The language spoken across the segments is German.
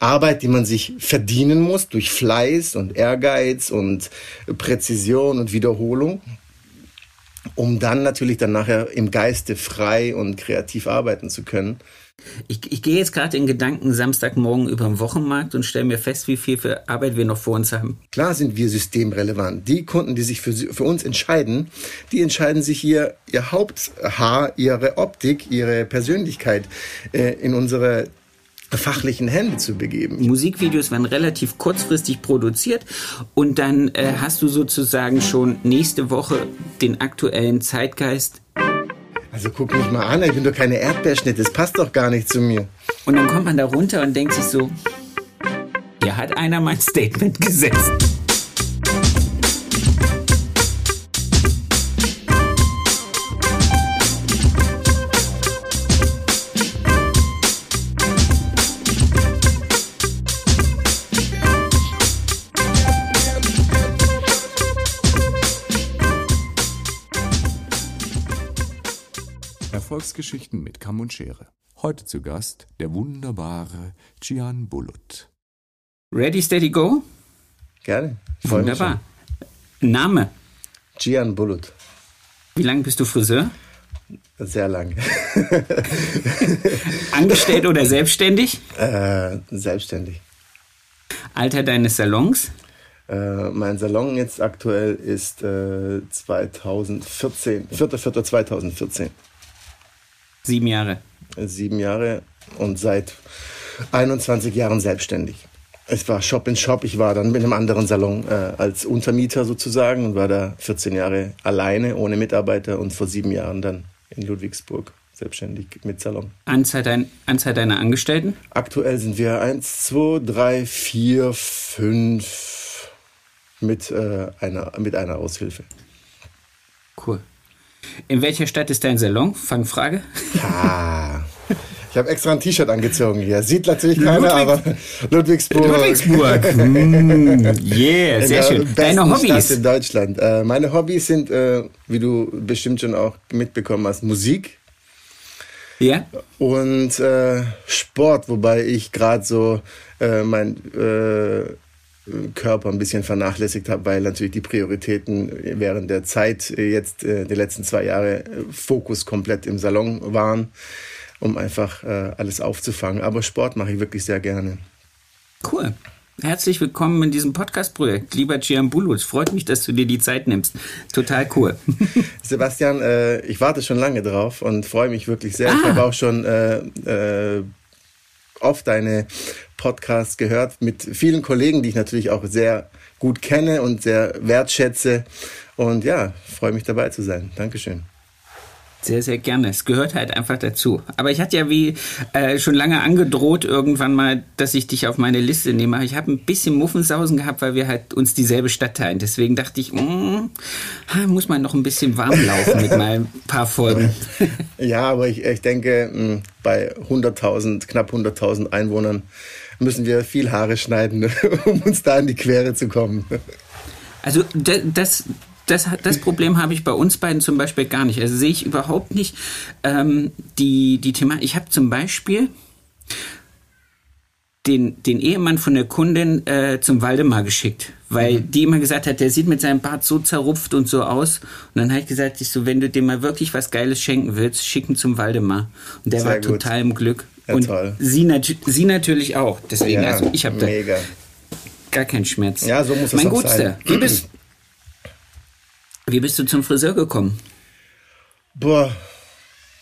Arbeit, die man sich verdienen muss durch Fleiß und Ehrgeiz und Präzision und Wiederholung, um dann natürlich dann nachher im Geiste frei und kreativ arbeiten zu können. Ich, ich gehe jetzt gerade in Gedanken Samstagmorgen über den Wochenmarkt und stelle mir fest, wie viel für Arbeit wir noch vor uns haben. Klar sind wir systemrelevant. Die Kunden, die sich für, für uns entscheiden, die entscheiden sich hier ihr Haupthaar, ihre Optik, ihre Persönlichkeit äh, in unsere fachlichen Hände zu begeben. Musikvideos werden relativ kurzfristig produziert und dann äh, hast du sozusagen schon nächste Woche den aktuellen Zeitgeist. Also guck mich mal an, ich bin doch keine Erdbeerschnitte, das passt doch gar nicht zu mir. Und dann kommt man da runter und denkt sich so, hier hat einer mein Statement gesetzt. Erfolgsgeschichten mit Kamm und Schere. Heute zu Gast der wunderbare Gian Bulut. Ready, steady, go? Gerne. Wunderbar. Name? Gian Bulut. Wie lange bist du Friseur? Sehr lang. Angestellt oder selbstständig? Äh, selbstständig. Alter deines Salons? Äh, mein Salon jetzt aktuell ist äh, 2014, 4.4.2014. Sieben Jahre. Sieben Jahre und seit 21 Jahren selbstständig. Es war Shop in Shop. Ich war dann mit einem anderen Salon äh, als Untermieter sozusagen und war da 14 Jahre alleine, ohne Mitarbeiter und vor sieben Jahren dann in Ludwigsburg selbstständig mit Salon. Anzahl, dein, Anzahl deiner Angestellten? Aktuell sind wir eins, zwei, drei, vier, fünf mit, äh, einer, mit einer Aushilfe. Cool. In welcher Stadt ist dein Salon? Fangfrage. Ah. Ich habe extra ein T-Shirt angezogen hier. Sieht natürlich keiner, Ludwig aber Ludwigsburg. Ludwigsburg. mm, yeah, sehr schön. Deine Hobbys? Stadt in Deutschland. Äh, meine Hobbys sind, äh, wie du bestimmt schon auch mitbekommen hast, Musik. Ja. Und äh, Sport, wobei ich gerade so mein Körper ein bisschen vernachlässigt habe, weil natürlich die Prioritäten während der Zeit äh, jetzt äh, die letzten zwei Jahre äh, Fokus komplett im Salon waren, um einfach äh, alles aufzufangen. Aber Sport mache ich wirklich sehr gerne. Cool. Herzlich willkommen in diesem Podcast-Projekt, lieber Giambulu. Es freut mich, dass du dir die Zeit nimmst. Total cool. Sebastian, äh, ich warte schon lange drauf und freue mich wirklich sehr. Ah. Ich habe auch schon äh, oft deine Podcasts gehört mit vielen Kollegen, die ich natürlich auch sehr gut kenne und sehr wertschätze. Und ja, freue mich dabei zu sein. Dankeschön. Sehr, sehr gerne. Es gehört halt einfach dazu. Aber ich hatte ja wie äh, schon lange angedroht irgendwann mal, dass ich dich auf meine Liste nehme. Ich habe ein bisschen Muffensausen gehabt, weil wir halt uns dieselbe Stadt teilen. Deswegen dachte ich, mm, muss man noch ein bisschen warm laufen mit meinen paar Folgen. Ja, aber ich, ich denke, mm, bei 100.000, knapp 100.000 Einwohnern müssen wir viel Haare schneiden, um uns da in die Quere zu kommen. Also das, das, das Problem habe ich bei uns beiden zum Beispiel gar nicht. Also sehe ich überhaupt nicht ähm, die, die Thema. Ich habe zum Beispiel den, den Ehemann von der Kundin äh, zum Waldemar geschickt, weil mhm. die immer gesagt hat, der sieht mit seinem Bart so zerrupft und so aus. Und dann habe ich gesagt, ich so, wenn du dem mal wirklich was Geiles schenken willst, schicken zum Waldemar. Und der Sehr war gut. total im Glück. Ja, und toll. Sie, nat sie natürlich auch. Deswegen, ja, also ich habe da gar keinen Schmerz. Ja, so muss es mein auch Gutster, sein. Wie bist, wie bist du zum Friseur gekommen? Boah,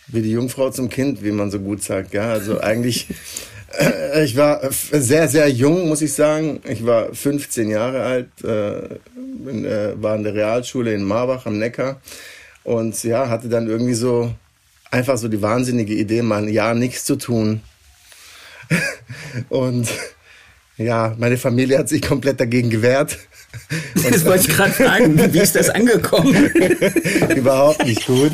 wie die Jungfrau zum Kind, wie man so gut sagt. Ja, also eigentlich, äh, ich war sehr, sehr jung, muss ich sagen. Ich war 15 Jahre alt, äh, in, äh, war in der Realschule in Marbach am Neckar und ja, hatte dann irgendwie so einfach so die wahnsinnige Idee, mal ein Jahr nichts zu tun. und ja, meine Familie hat sich komplett dagegen gewehrt. Und das wollte ich gerade fragen. Wie ist das angekommen? Überhaupt nicht gut.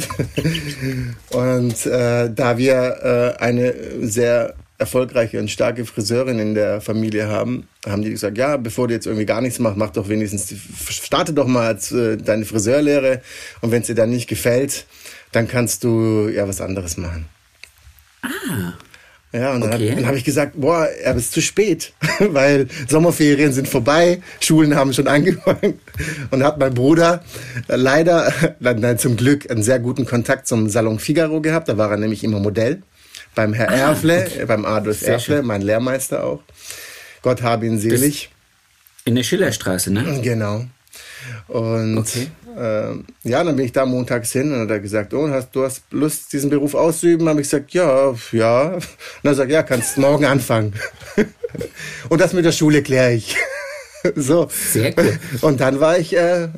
Und äh, da wir äh, eine sehr erfolgreiche und starke Friseurin in der Familie haben, haben die gesagt, ja, bevor du jetzt irgendwie gar nichts machst, mach doch wenigstens, starte doch mal äh, deine Friseurlehre und wenn es dir dann nicht gefällt, dann kannst du ja was anderes machen. Ah. Ja, und dann, Okay. dann habe ich gesagt, boah, er ist zu spät, weil Sommerferien sind vorbei, Schulen haben schon angefangen. Und hat mein Bruder leider, nein, zum Glück, einen sehr guten Kontakt zum Salon Figaro gehabt. Da war er nämlich immer Modell. Beim Herr Erfle, äh, beim Adolf Sehr Erfle, schön. mein Lehrmeister auch. Gott habe ihn selig. In der Schillerstraße, ne? Genau. Und Okay. Ähm, ja, dann bin ich da montags hin und hat er gesagt, oh, hast, du hast Lust, diesen Beruf auszuüben? Habe ich gesagt, ja, ja. Und er sagt, ja, kannst morgen anfangen. und das mit der Schule kläre ich. so. Sehr cool. Und dann war ich äh,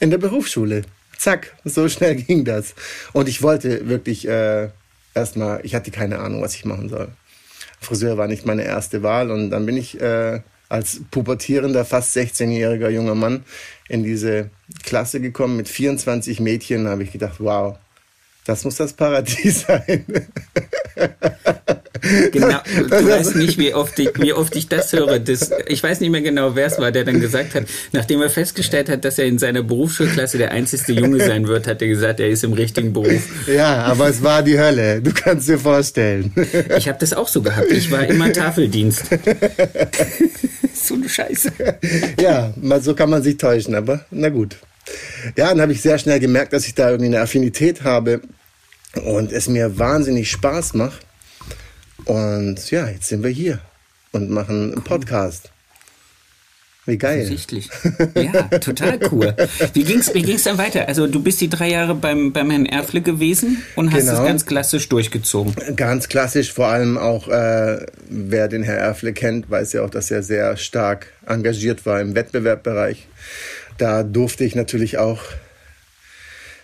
in der Berufsschule. Zack, so schnell ging das. Und ich wollte wirklich äh, erstmal, ich hatte keine Ahnung, was ich machen soll. Friseur war nicht meine erste Wahl und dann bin ich äh, als pubertierender, fast 16-jähriger junger Mann in diese Klasse gekommen mit 24 Mädchen. Habe ich gedacht, wow, das muss das Paradies sein. Genau. Du weißt nicht, wie oft ich, wie oft ich das höre. Das, ich weiß nicht mehr genau, wer es war, der dann gesagt hat, nachdem er festgestellt hat, dass er in seiner Berufsschulklasse der einzigste Junge sein wird, hat er gesagt, er ist im richtigen Beruf. ja, aber es war die Hölle. Du kannst dir vorstellen. Ich habe das auch so gehabt. Ich war immer Tafeldienst. so eine Scheiße. ja, mal so kann man sich täuschen, aber na gut. Ja, dann habe ich sehr schnell gemerkt, dass ich da irgendwie eine Affinität habe und es mir wahnsinnig Spaß macht. Und ja, jetzt sind wir hier und machen einen Podcast. Wie geil. Offensichtlich. Ja, total cool. Wie ging's, wie ging's dann weiter? Also du bist die drei Jahre beim, beim Herrn Erfle gewesen und hast Genau. es ganz klassisch durchgezogen. Ganz klassisch, vor allem auch, äh, wer den Herr Erfle kennt, weiß ja auch, dass er sehr stark engagiert war im Wettbewerbbereich. Da durfte ich natürlich auch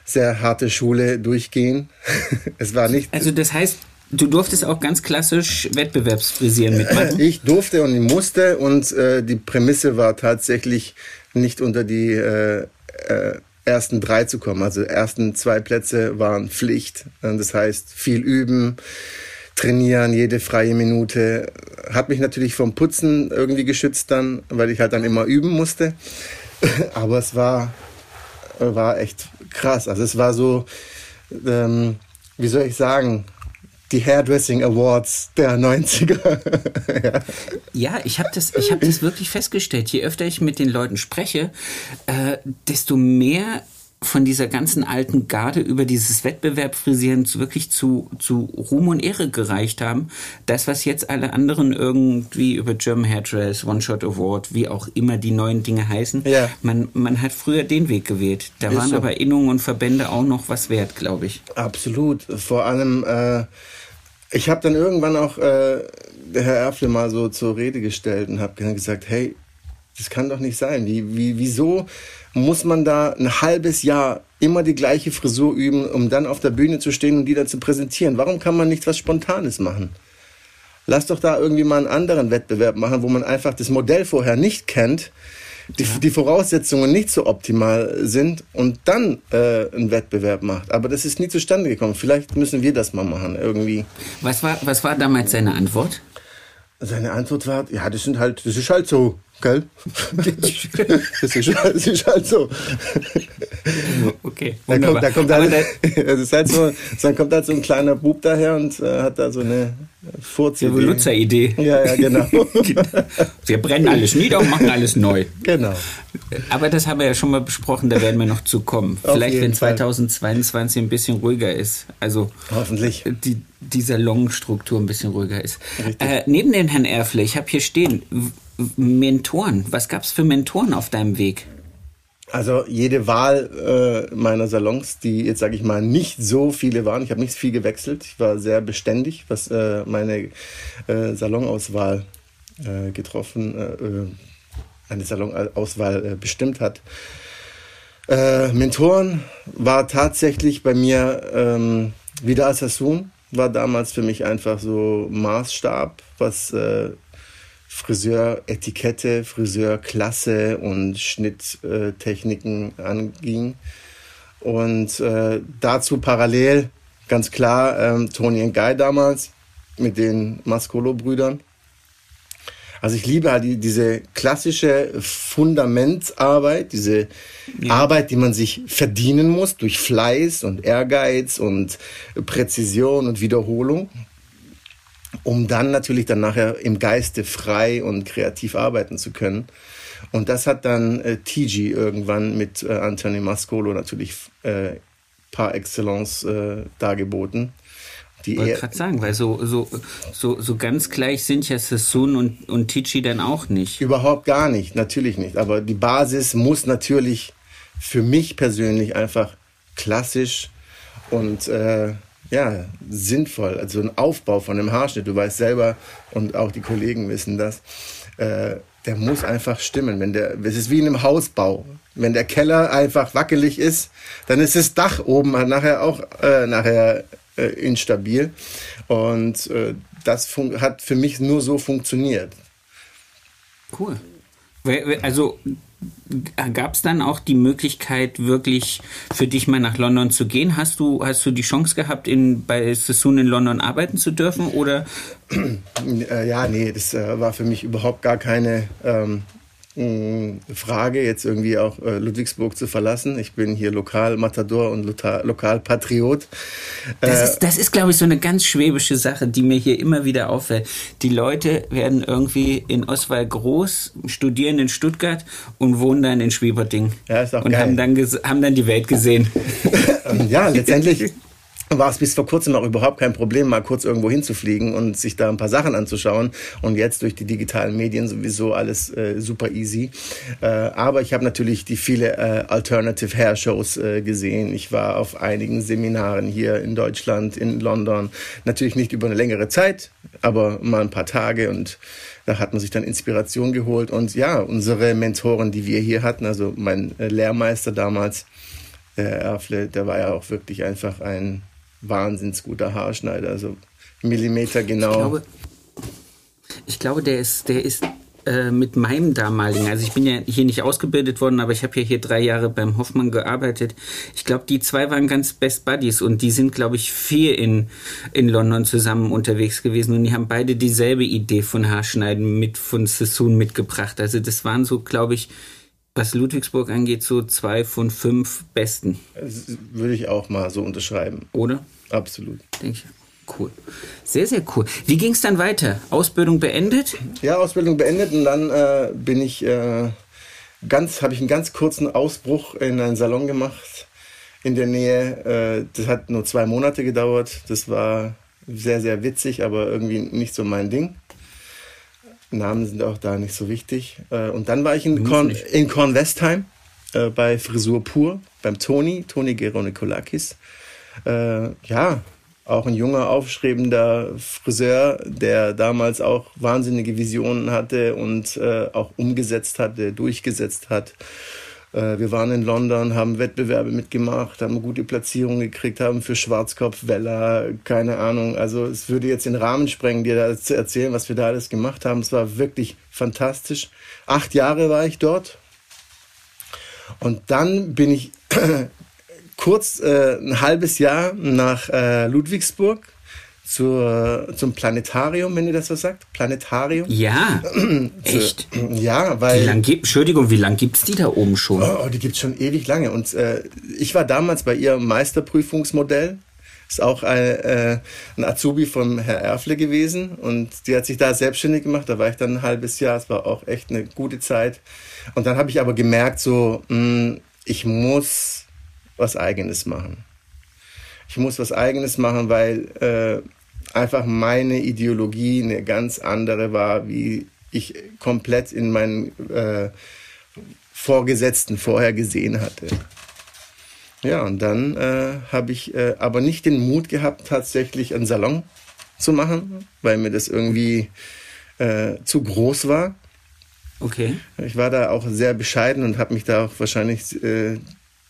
sehr harte Schule durchgehen. es war nicht. Also das heißt, du durftest auch ganz klassisch Wettbewerbsfrisieren mitmachen. Ich durfte und musste und äh, die Prämisse war tatsächlich nicht unter die äh, äh, ersten drei zu kommen. Also ersten zwei Plätze waren Pflicht. Das heißt viel üben, trainieren, jede freie Minute. Hat mich natürlich vom Putzen irgendwie geschützt dann, weil ich halt dann immer üben musste. Aber es war, war echt krass. Also es war so, ähm, wie soll ich sagen, die Hairdressing Awards der 90er. ja. Ja, ich habe das, ich hab das wirklich festgestellt. Je öfter ich mit den Leuten spreche, äh, desto mehr von dieser ganzen alten Garde über dieses Wettbewerbfrisieren zu, wirklich zu, zu Ruhm und Ehre gereicht haben. Das, was jetzt alle anderen irgendwie über German Hairdress, One-Shot Award, wie auch immer die neuen Dinge heißen, Ja. man, man hat früher den Weg gewählt. Da Ist waren so. aber Innungen und Verbände auch noch was wert, glaube ich. Absolut. Vor allem, äh, ich habe dann irgendwann auch äh, Herr Erfle mal so zur Rede gestellt und habe gesagt, hey, das kann doch nicht sein. Wie, wie, wieso muss man da ein halbes Jahr immer die gleiche Frisur üben, um dann auf der Bühne zu stehen und die dann zu präsentieren? Warum kann man nicht was Spontanes machen? Lass doch da irgendwie mal einen anderen Wettbewerb machen, wo man einfach das Modell vorher nicht kennt, die, die Voraussetzungen nicht so optimal sind und dann äh, einen Wettbewerb macht. Aber das ist nie zustande gekommen. Vielleicht müssen wir das mal machen, irgendwie. Was war, was war damals seine Antwort? Seine Antwort war, ja, das sind halt, das ist halt so, gell? das, ist, das ist halt so. Okay, Da kommt, da kommt halt, das ist halt so, dann kommt halt so ein kleiner Bub daher und äh, hat da so eine Furz. Revoluzzer-Idee. Ja, ja, genau. Wir brennen alles nieder und machen alles neu. genau. Aber das haben wir ja schon mal besprochen, da werden wir noch zu kommen. Auf Vielleicht, wenn Fall. 2022 ein bisschen ruhiger ist. Also Hoffentlich. die, die Salonstruktur ein bisschen ruhiger ist. Äh, neben den Herrn Erfle, ich habe hier stehen, Mentoren. Was gab es für Mentoren auf deinem Weg? Also jede Wahl äh, meiner Salons, die jetzt sage ich mal nicht so viele waren, ich habe nicht viel gewechselt, ich war sehr beständig, was äh, meine äh, Salonauswahl äh, getroffen, äh, äh, eine Salonauswahl bestimmt hat. Mentoren war tatsächlich bei mir ähm, wieder Assassun, war damals für mich einfach so Maßstab, was Friseuretikette, Friseurklasse und Schnitttechniken anging. Und äh, dazu parallel ganz klar ähm, Tony und Guy damals mit den Mascolo-Brüdern. Also ich liebe halt die, diese klassische Fundamentsarbeit, diese Arbeit, die man sich verdienen muss durch Fleiß und Ehrgeiz und Präzision und Wiederholung. Um dann natürlich dann nachher im Geiste frei und kreativ arbeiten zu können. Und das hat dann äh, TG irgendwann mit äh, Anthony Mascolo natürlich äh, par excellence äh, dargeboten. Die wollte gerade sagen, weil so, so, so, so ganz gleich sind ja Sassoon und, und Tichy dann auch nicht. Überhaupt gar nicht, natürlich nicht. Aber die Basis muss natürlich für mich persönlich einfach klassisch und äh, ja, sinnvoll. Also ein Aufbau von einem Haarschnitt, du weißt selber und auch die Kollegen wissen das, äh, der muss einfach stimmen. Wenn der, es ist wie in einem Hausbau. Wenn der Keller einfach wackelig ist, dann ist das Dach oben nachher auch äh, nachher äh, instabil. Und äh, das hat für mich nur so funktioniert. Cool. Also gab es dann auch die Möglichkeit, wirklich für dich mal nach London zu gehen? Hast du, hast du die Chance gehabt, in, bei Sassoon in London arbeiten zu dürfen? Oder? Äh, ja, nee, das äh, war für mich überhaupt gar keine ähm, Frage, jetzt irgendwie auch äh, Ludwigsburg zu verlassen. Ich bin hier Lokalmatador und Lokalpatriot. Das äh, ist, das ist, glaube ich, so eine ganz schwäbische Sache, die mir hier immer wieder auffällt. Die Leute werden irgendwie in Oswald groß, studieren in Stuttgart und wohnen dann in Schwieberding. Ja, ist auch und geil. Haben, dann haben dann die Welt gesehen. ja, letztendlich war es bis vor kurzem auch überhaupt kein Problem, mal kurz irgendwo hinzufliegen und sich da ein paar Sachen anzuschauen. Und jetzt durch die digitalen Medien sowieso alles äh, super easy. Äh, aber ich habe natürlich die viele äh, Alternative Hair Shows äh, gesehen. Ich war auf einigen Seminaren hier in Deutschland, in London. Natürlich nicht über eine längere Zeit, aber mal ein paar Tage und da hat man sich dann Inspiration geholt. Und ja, unsere Mentoren, die wir hier hatten, also mein äh, Lehrmeister damals, der Erfle, der war ja auch wirklich einfach ein wahnsinns guter Haarschneider, also Millimeter genau. Ich glaube, ich glaube der ist, der ist äh, mit meinem damaligen, also ich bin ja hier nicht ausgebildet worden, aber ich habe ja hier drei Jahre beim Hoffmann gearbeitet. Ich glaube, die zwei waren ganz Best Buddies und die sind, glaube ich, vier in, in London zusammen unterwegs gewesen und die haben beide dieselbe Idee von Haarschneiden mit von Sassoon mitgebracht. Also das waren so, glaube ich, was Ludwigsburg angeht, so zwei von fünf besten. Das würde ich auch mal so unterschreiben. Oder? Absolut. Denke ich. Cool. Sehr, sehr cool. Wie ging es dann weiter? Ausbildung beendet? Ja, Ausbildung beendet und dann äh, bin ich äh, ganz, habe ich einen ganz kurzen Ausbruch in einen Salon gemacht in der Nähe. Äh, das hat nur zwei Monate gedauert. Das war sehr, sehr witzig, aber irgendwie nicht so mein Ding. Namen sind auch da nicht so wichtig. Äh, und dann war ich in, Korn, in Kornwestheim äh, bei Frisur Pur, beim Toni, Toni Geronikolakis. Äh, ja, auch ein junger, aufstrebender Friseur, der damals auch wahnsinnige Visionen hatte und äh, auch umgesetzt hatte, durchgesetzt hat. Äh, wir waren in London, haben Wettbewerbe mitgemacht, haben gute Platzierungen gekriegt, haben für Schwarzkopf, Weller, keine Ahnung. Also es würde jetzt den Rahmen sprengen, dir da zu erzählen, was wir da alles gemacht haben. Es war wirklich fantastisch. Acht Jahre war ich dort. Und dann bin ich kurz äh, ein halbes Jahr nach äh, Ludwigsburg zur, zum Planetarium, wenn ihr das was sagt. Planetarium. Ja, echt. Ja, weil. Wie lang gibt, Entschuldigung, wie lange gibt es die da oben schon? Oh, die gibt es schon ewig lange. Und äh, ich war damals bei ihrem Meisterprüfungsmodell. Ist auch ein, äh, ein Azubi von Herr Erfle gewesen. Und die hat sich da selbstständig gemacht. Da war ich dann ein halbes Jahr. Es war auch echt eine gute Zeit. Und dann habe ich aber gemerkt, so, mh, hm, ich muss was Eigenes machen. Ich muss was Eigenes machen, weil äh, einfach meine Ideologie eine ganz andere war, wie ich komplett in meinen äh, Vorgesetzten vorher gesehen hatte. Ja, und dann äh, habe ich äh, aber nicht den Mut gehabt, tatsächlich einen Salon zu machen, weil mir das irgendwie äh, zu groß war. Okay. Ich war da auch sehr bescheiden und habe mich da auch wahrscheinlich äh,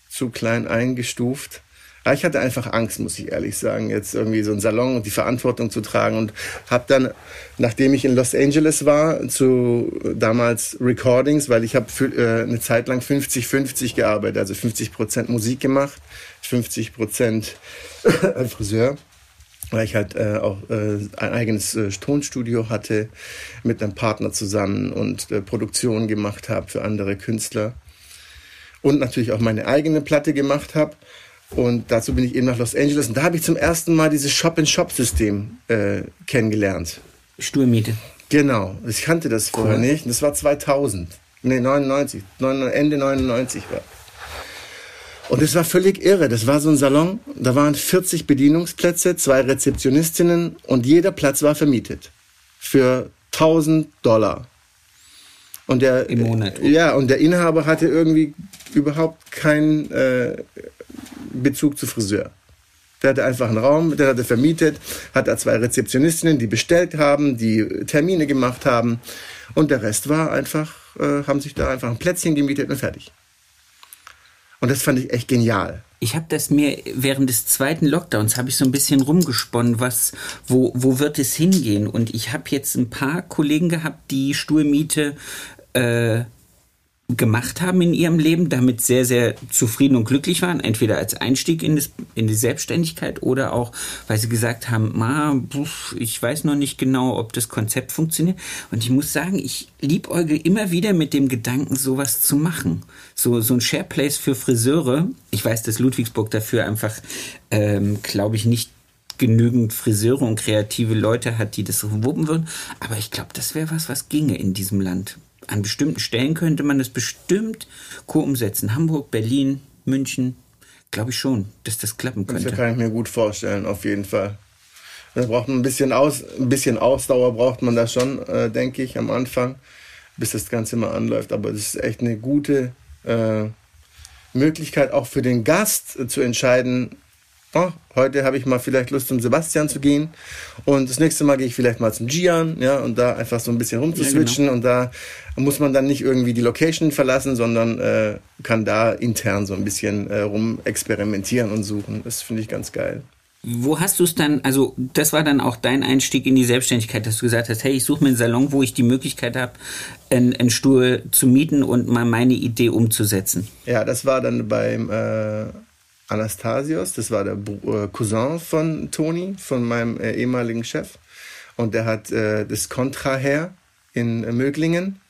zu klein eingestuft. Ja, ich hatte einfach Angst, muss ich ehrlich sagen, jetzt irgendwie so einen Salon und die Verantwortung zu tragen und habe dann, nachdem ich in Los Angeles war, zu damals Recordings, weil ich habe äh, eine Zeit lang 50-50 gearbeitet, also 50 Prozent Musik gemacht, 50 Prozent Friseur weil ich halt äh, auch äh, ein eigenes äh, Tonstudio hatte mit einem Partner zusammen und äh, Produktionen gemacht habe für andere Künstler und natürlich auch meine eigene Platte gemacht habe Und dazu bin ich eben nach Los Angeles und da habe ich zum ersten Mal dieses Shop-in-Shop-System äh, kennengelernt. Stuhlmiete. Genau, ich kannte das vorher cool. nicht. Das war 2000, nee 99, Ende 99 war. Und es war völlig irre. Das war so ein Salon, da waren 40 Bedienungsplätze, zwei Rezeptionistinnen und jeder Platz war vermietet für 1000 Dollar. Und der, Im Monat. Ja, und der Inhaber hatte irgendwie überhaupt keinen äh, Bezug zu Friseur. Der hatte einfach einen Raum, der hatte vermietet, hat da zwei Rezeptionistinnen, die bestellt haben, die Termine gemacht haben. Und der Rest war einfach, äh, haben sich da einfach ein Plätzchen gemietet und fertig. Und das fand ich echt genial. Ich habe das mir während des zweiten Lockdowns habe ich so ein bisschen rumgesponnen, was wo wo wird es hingehen? Und ich habe jetzt ein paar Kollegen gehabt, die Stuhlmiete äh, gemacht haben in ihrem Leben, damit sehr, sehr zufrieden und glücklich waren, entweder als Einstieg in, das, in die Selbstständigkeit oder auch, weil sie gesagt haben, Ma, ich weiß noch nicht genau, ob das Konzept funktioniert. Und ich muss sagen, ich liebäuge immer wieder mit dem Gedanken, sowas zu machen. So, so ein Shareplace für Friseure. Ich weiß, dass Ludwigsburg dafür einfach, ähm, glaube ich, nicht genügend Friseure und kreative Leute hat, die das wuppen würden. Aber ich glaube, das wäre was, was ginge in diesem Land an bestimmten Stellen könnte man das bestimmt co-umsetzen. Hamburg, Berlin, München, glaube ich schon, dass das klappen könnte. Das kann ich mir gut vorstellen, auf jeden Fall. Da braucht man ein bisschen, Aus, ein bisschen Ausdauer, braucht man da schon, äh, denke ich, am Anfang, bis das Ganze mal anläuft. Aber das ist echt eine gute äh, Möglichkeit, auch für den Gast äh, zu entscheiden, oh, heute habe ich mal vielleicht Lust zum Sebastian zu gehen und das nächste Mal gehe ich vielleicht mal zum Gian, ja, und da einfach so ein bisschen rumzuswitchen ja, genau. und da muss man dann nicht irgendwie die Location verlassen, sondern äh, kann da intern so ein bisschen äh, rum experimentieren und suchen. Das finde ich ganz geil. Wo hast du es dann, also das war dann auch dein Einstieg in die Selbstständigkeit, dass du gesagt hast, hey, ich suche mir einen Salon, wo ich die Möglichkeit habe, einen, einen, Stuhl zu mieten und mal meine Idee umzusetzen. Ja, das war dann beim äh, Anastasios, das war der äh, Cousin von Toni, von meinem äh, ehemaligen Chef. Und der hat äh, das Contra her in Möglingen.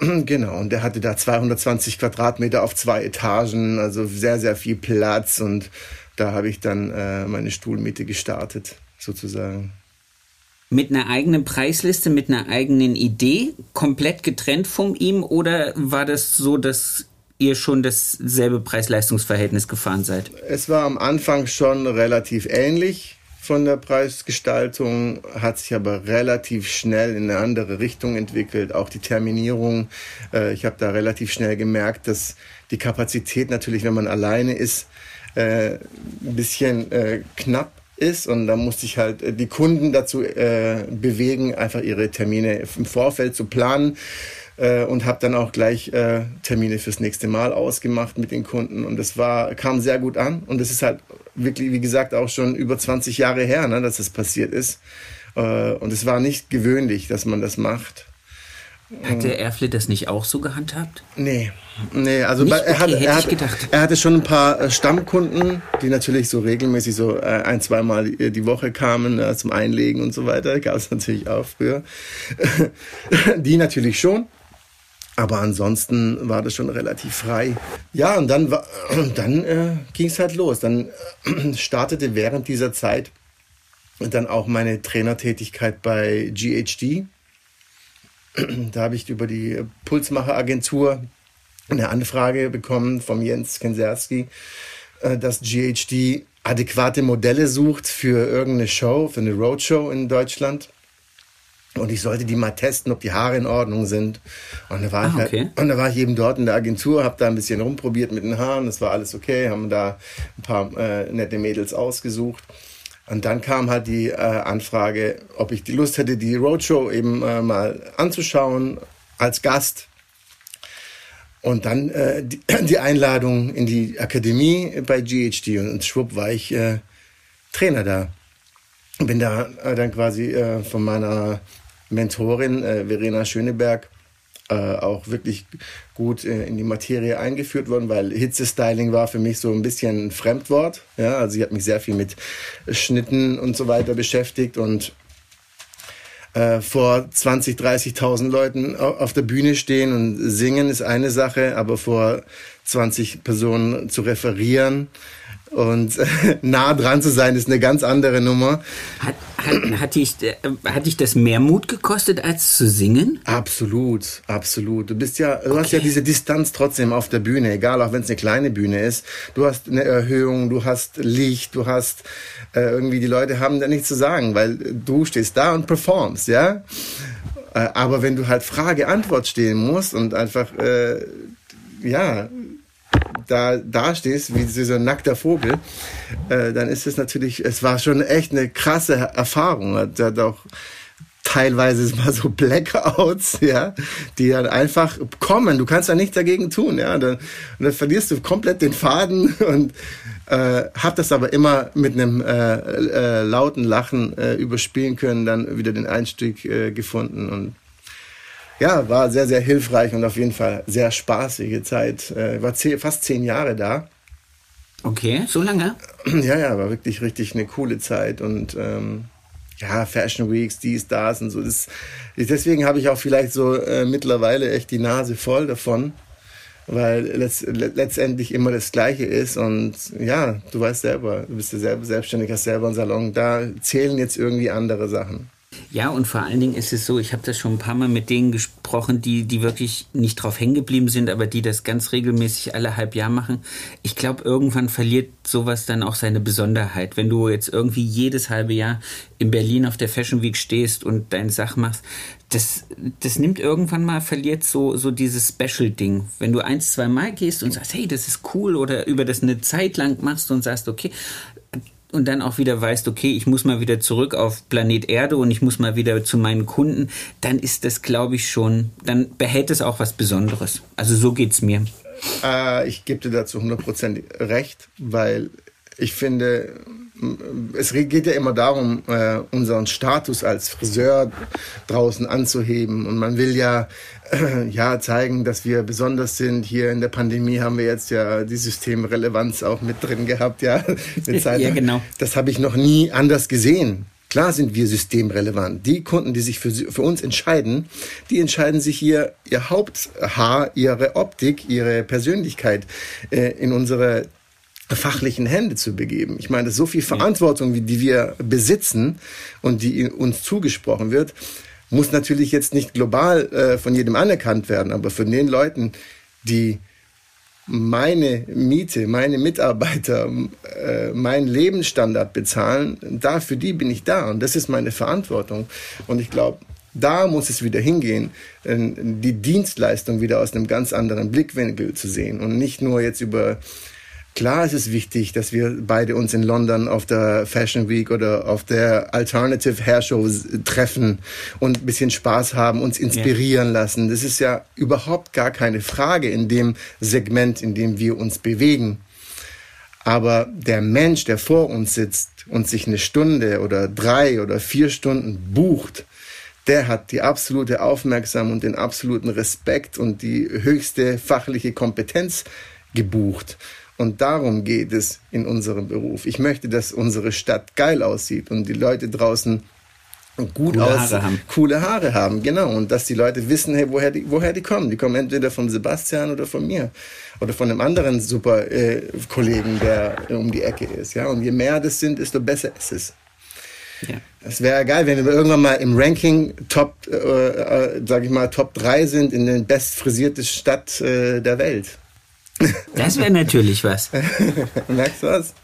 Genau, und der hatte da 220 Quadratmeter auf zwei Etagen, also sehr, sehr viel Platz. Und da habe ich dann meine Stuhlmiete gestartet, sozusagen. Mit einer eigenen Preisliste, mit einer eigenen Idee, komplett getrennt von ihm? Oder war das so, dass ihr schon dasselbe Preis-Leistungs-Verhältnis gefahren seid? Es war am Anfang schon relativ ähnlich von der Preisgestaltung, hat sich aber relativ schnell in eine andere Richtung entwickelt. Auch die Terminierung. Äh, ich habe da relativ schnell gemerkt, dass die Kapazität natürlich, wenn man alleine ist, äh, ein bisschen äh, knapp ist und da musste ich halt die Kunden dazu äh, bewegen, einfach ihre Termine im Vorfeld zu planen äh, und habe dann auch gleich äh, Termine fürs nächste Mal ausgemacht mit den Kunden und das war kam sehr gut an und es ist halt wirklich wie gesagt auch schon über 20 Jahre her, ne, dass das passiert ist äh, und es war nicht gewöhnlich, dass man das macht. Hat der Erfle das nicht auch so gehandhabt? Nee, nee, also bei, er, okay, hat, er, hat, er, hatte schon ein paar äh, Stammkunden, die natürlich so regelmäßig so äh, ein, zweimal die Woche kamen äh, zum Einlegen und so weiter. Gab es natürlich auch früher. die natürlich schon. Aber ansonsten war das schon relativ frei. Ja, und dann, dann äh, ging es halt los. Dann äh, startete während dieser Zeit dann auch meine Trainertätigkeit bei GHD. Da habe ich über die Pulsmacher-Agentur eine Anfrage bekommen vom Jens Kenserski, äh, dass GHD adäquate Modelle sucht für irgendeine Show, für eine Roadshow in Deutschland. Und ich sollte die mal testen, ob die Haare in Ordnung sind. Und da war, ah, ich, halt, okay. und da war ich eben dort in der Agentur, habe da ein bisschen rumprobiert mit den Haaren. Das war alles okay, haben da ein paar äh, nette Mädels ausgesucht. Und dann kam halt die äh, Anfrage, ob ich die Lust hätte, die Roadshow eben äh, mal anzuschauen als Gast. Und dann äh, die, die, Einladung in die Akademie bei GHD und schwupp war ich äh, Trainer da. Bin da äh, dann quasi äh, von meiner Mentorin äh, Verena Schöneberg äh, auch wirklich gut äh, in die Materie eingeführt worden, weil Hitzestyling war für mich so ein bisschen ein Fremdwort. Ja, also sie hat mich sehr viel mit Schnitten und so weiter beschäftigt und äh, vor 20, 30.000 Leuten auf der Bühne stehen und singen ist eine Sache, aber vor 20 Personen zu referieren und nah dran zu sein, ist eine ganz andere Nummer. Hat, hat, hat, dich, hat dich das mehr Mut gekostet, als zu singen? Absolut, absolut. Du bist ja, du okay. hast ja diese Distanz trotzdem auf der Bühne, egal auch wenn es eine kleine Bühne ist. Du hast eine Erhöhung, du hast Licht, du hast äh, irgendwie, die Leute haben da nichts zu sagen, weil du stehst da und performst, ja. Äh, aber wenn du halt Frage-Antwort stehen musst und einfach, äh, ja, da da stehst wie so ein nackter Vogel, äh, dann ist es natürlich, es war schon echt eine krasse Erfahrung. Hat, hat auch teilweise mal so Blackouts, ja, die dann einfach kommen. Du kannst da nichts dagegen tun, ja. Dann, und dann verlierst du komplett den Faden und äh, hab das aber immer mit einem äh, äh, lauten Lachen äh, überspielen können, dann wieder den Einstieg äh, gefunden und ja, war sehr, sehr hilfreich und auf jeden Fall sehr spaßige Zeit. Äh, war zehn, fast zehn Jahre da. Okay, so lange? Ja, ja, war wirklich richtig eine coole Zeit und ähm, ja, Fashion Weeks, dies, das und so. Das, deswegen habe ich auch vielleicht so äh, mittlerweile echt die Nase voll davon, weil letzt, letztendlich immer das Gleiche ist und ja, du weißt selber, du bist ja selber selbstständig, hast selber einen Salon, da zählen jetzt irgendwie andere Sachen. Ja, und vor allen Dingen ist es so, ich habe das schon ein paar Mal mit denen gesprochen, die, die wirklich nicht drauf hängen geblieben sind, aber die das ganz regelmäßig alle halb Jahr machen. Ich glaube, irgendwann verliert sowas dann auch seine Besonderheit. Wenn du jetzt irgendwie jedes halbe Jahr in Berlin auf der Fashion Week stehst und deine Sache machst, das, das nimmt irgendwann mal, verliert so, so dieses Special-Ding. Wenn du eins, zwei Mal gehst und sagst, hey, das ist cool oder über das eine Zeit lang machst und sagst, okay, und dann auch wieder weißt, okay, ich muss mal wieder zurück auf Planet Erde und ich muss mal wieder zu meinen Kunden, dann ist das, glaube ich, schon, dann behält es auch was Besonderes. Also so geht es mir. Äh, ich gebe dir dazu 100% recht, weil ich finde, es geht ja immer darum, äh, unseren Status als Friseur draußen anzuheben. Und man will ja, ja zeigen, dass wir besonders sind. Hier in der Pandemie haben wir jetzt ja die Systemrelevanz auch mit drin gehabt. Ja, ja genau. Das habe ich noch nie anders gesehen. Klar sind wir systemrelevant. Die Kunden, die sich für, für uns entscheiden, die entscheiden sich hier ihr Haupthaar, ihre Optik, ihre Persönlichkeit äh, in unsere fachlichen Hände zu begeben. Ich meine, so viel Verantwortung, die wir besitzen und die uns zugesprochen wird, muss natürlich jetzt nicht global äh, von jedem anerkannt werden, aber von den Leuten, die meine Miete, meine Mitarbeiter, äh, meinen Lebensstandard bezahlen, da für die bin ich da und das ist meine Verantwortung. Und ich glaube, da muss es wieder hingehen, die Dienstleistung wieder aus einem ganz anderen Blickwinkel zu sehen und nicht nur jetzt über Klar ist es wichtig, dass wir beide uns in London auf der Fashion Week oder auf der Alternative Hair Show treffen und ein bisschen Spaß haben, uns inspirieren ja. lassen. Das ist ja überhaupt gar keine Frage in dem Segment, in dem wir uns bewegen. Aber der Mensch, der vor uns sitzt und sich eine Stunde oder drei oder vier Stunden bucht, der hat die absolute Aufmerksamkeit und den absoluten Respekt und die höchste fachliche Kompetenz gebucht. Und darum geht es in unserem Beruf. Ich möchte, dass unsere Stadt geil aussieht und die Leute draußen gut coole aus, Haare haben. coole Haare haben, genau. Und dass die Leute wissen, hey, woher die, woher die kommen. Die kommen entweder von Sebastian oder von mir oder von einem anderen super äh, Kollegen, der um die Ecke ist. Ja, und je mehr das sind, desto besser ist es. Ja. Es wäre geil, wenn wir irgendwann mal im Ranking Top, äh, äh, sag ich mal, Top 3 sind in den bestfrisierten Stadt äh, der Welt. Das wäre natürlich was. Merkst du was?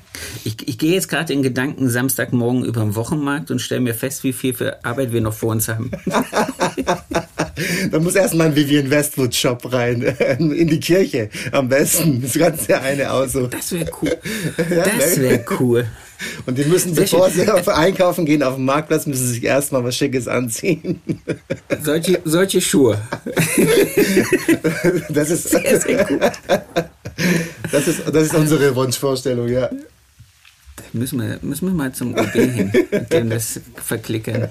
Ich, ich gehe jetzt gerade in Gedanken Samstagmorgen über den Wochenmarkt und stelle mir fest, wie viel für Arbeit wir noch vor uns haben. da muss erstmal ein Vivian Westwood Shop rein, in die Kirche am besten. Das ganze eine aus. Das wäre cool. Das wäre cool. Und die müssen, Sehr bevor schön. sie einkaufen gehen auf dem Marktplatz, müssen sie sich erstmal was Schickes anziehen. Solche, solche Schuhe. Das ist, sehr, sehr cool. Das ist, das ist unsere Wunschvorstellung, ja. Müssen wir, müssen wir mal zum OB hin und dem das verklickern.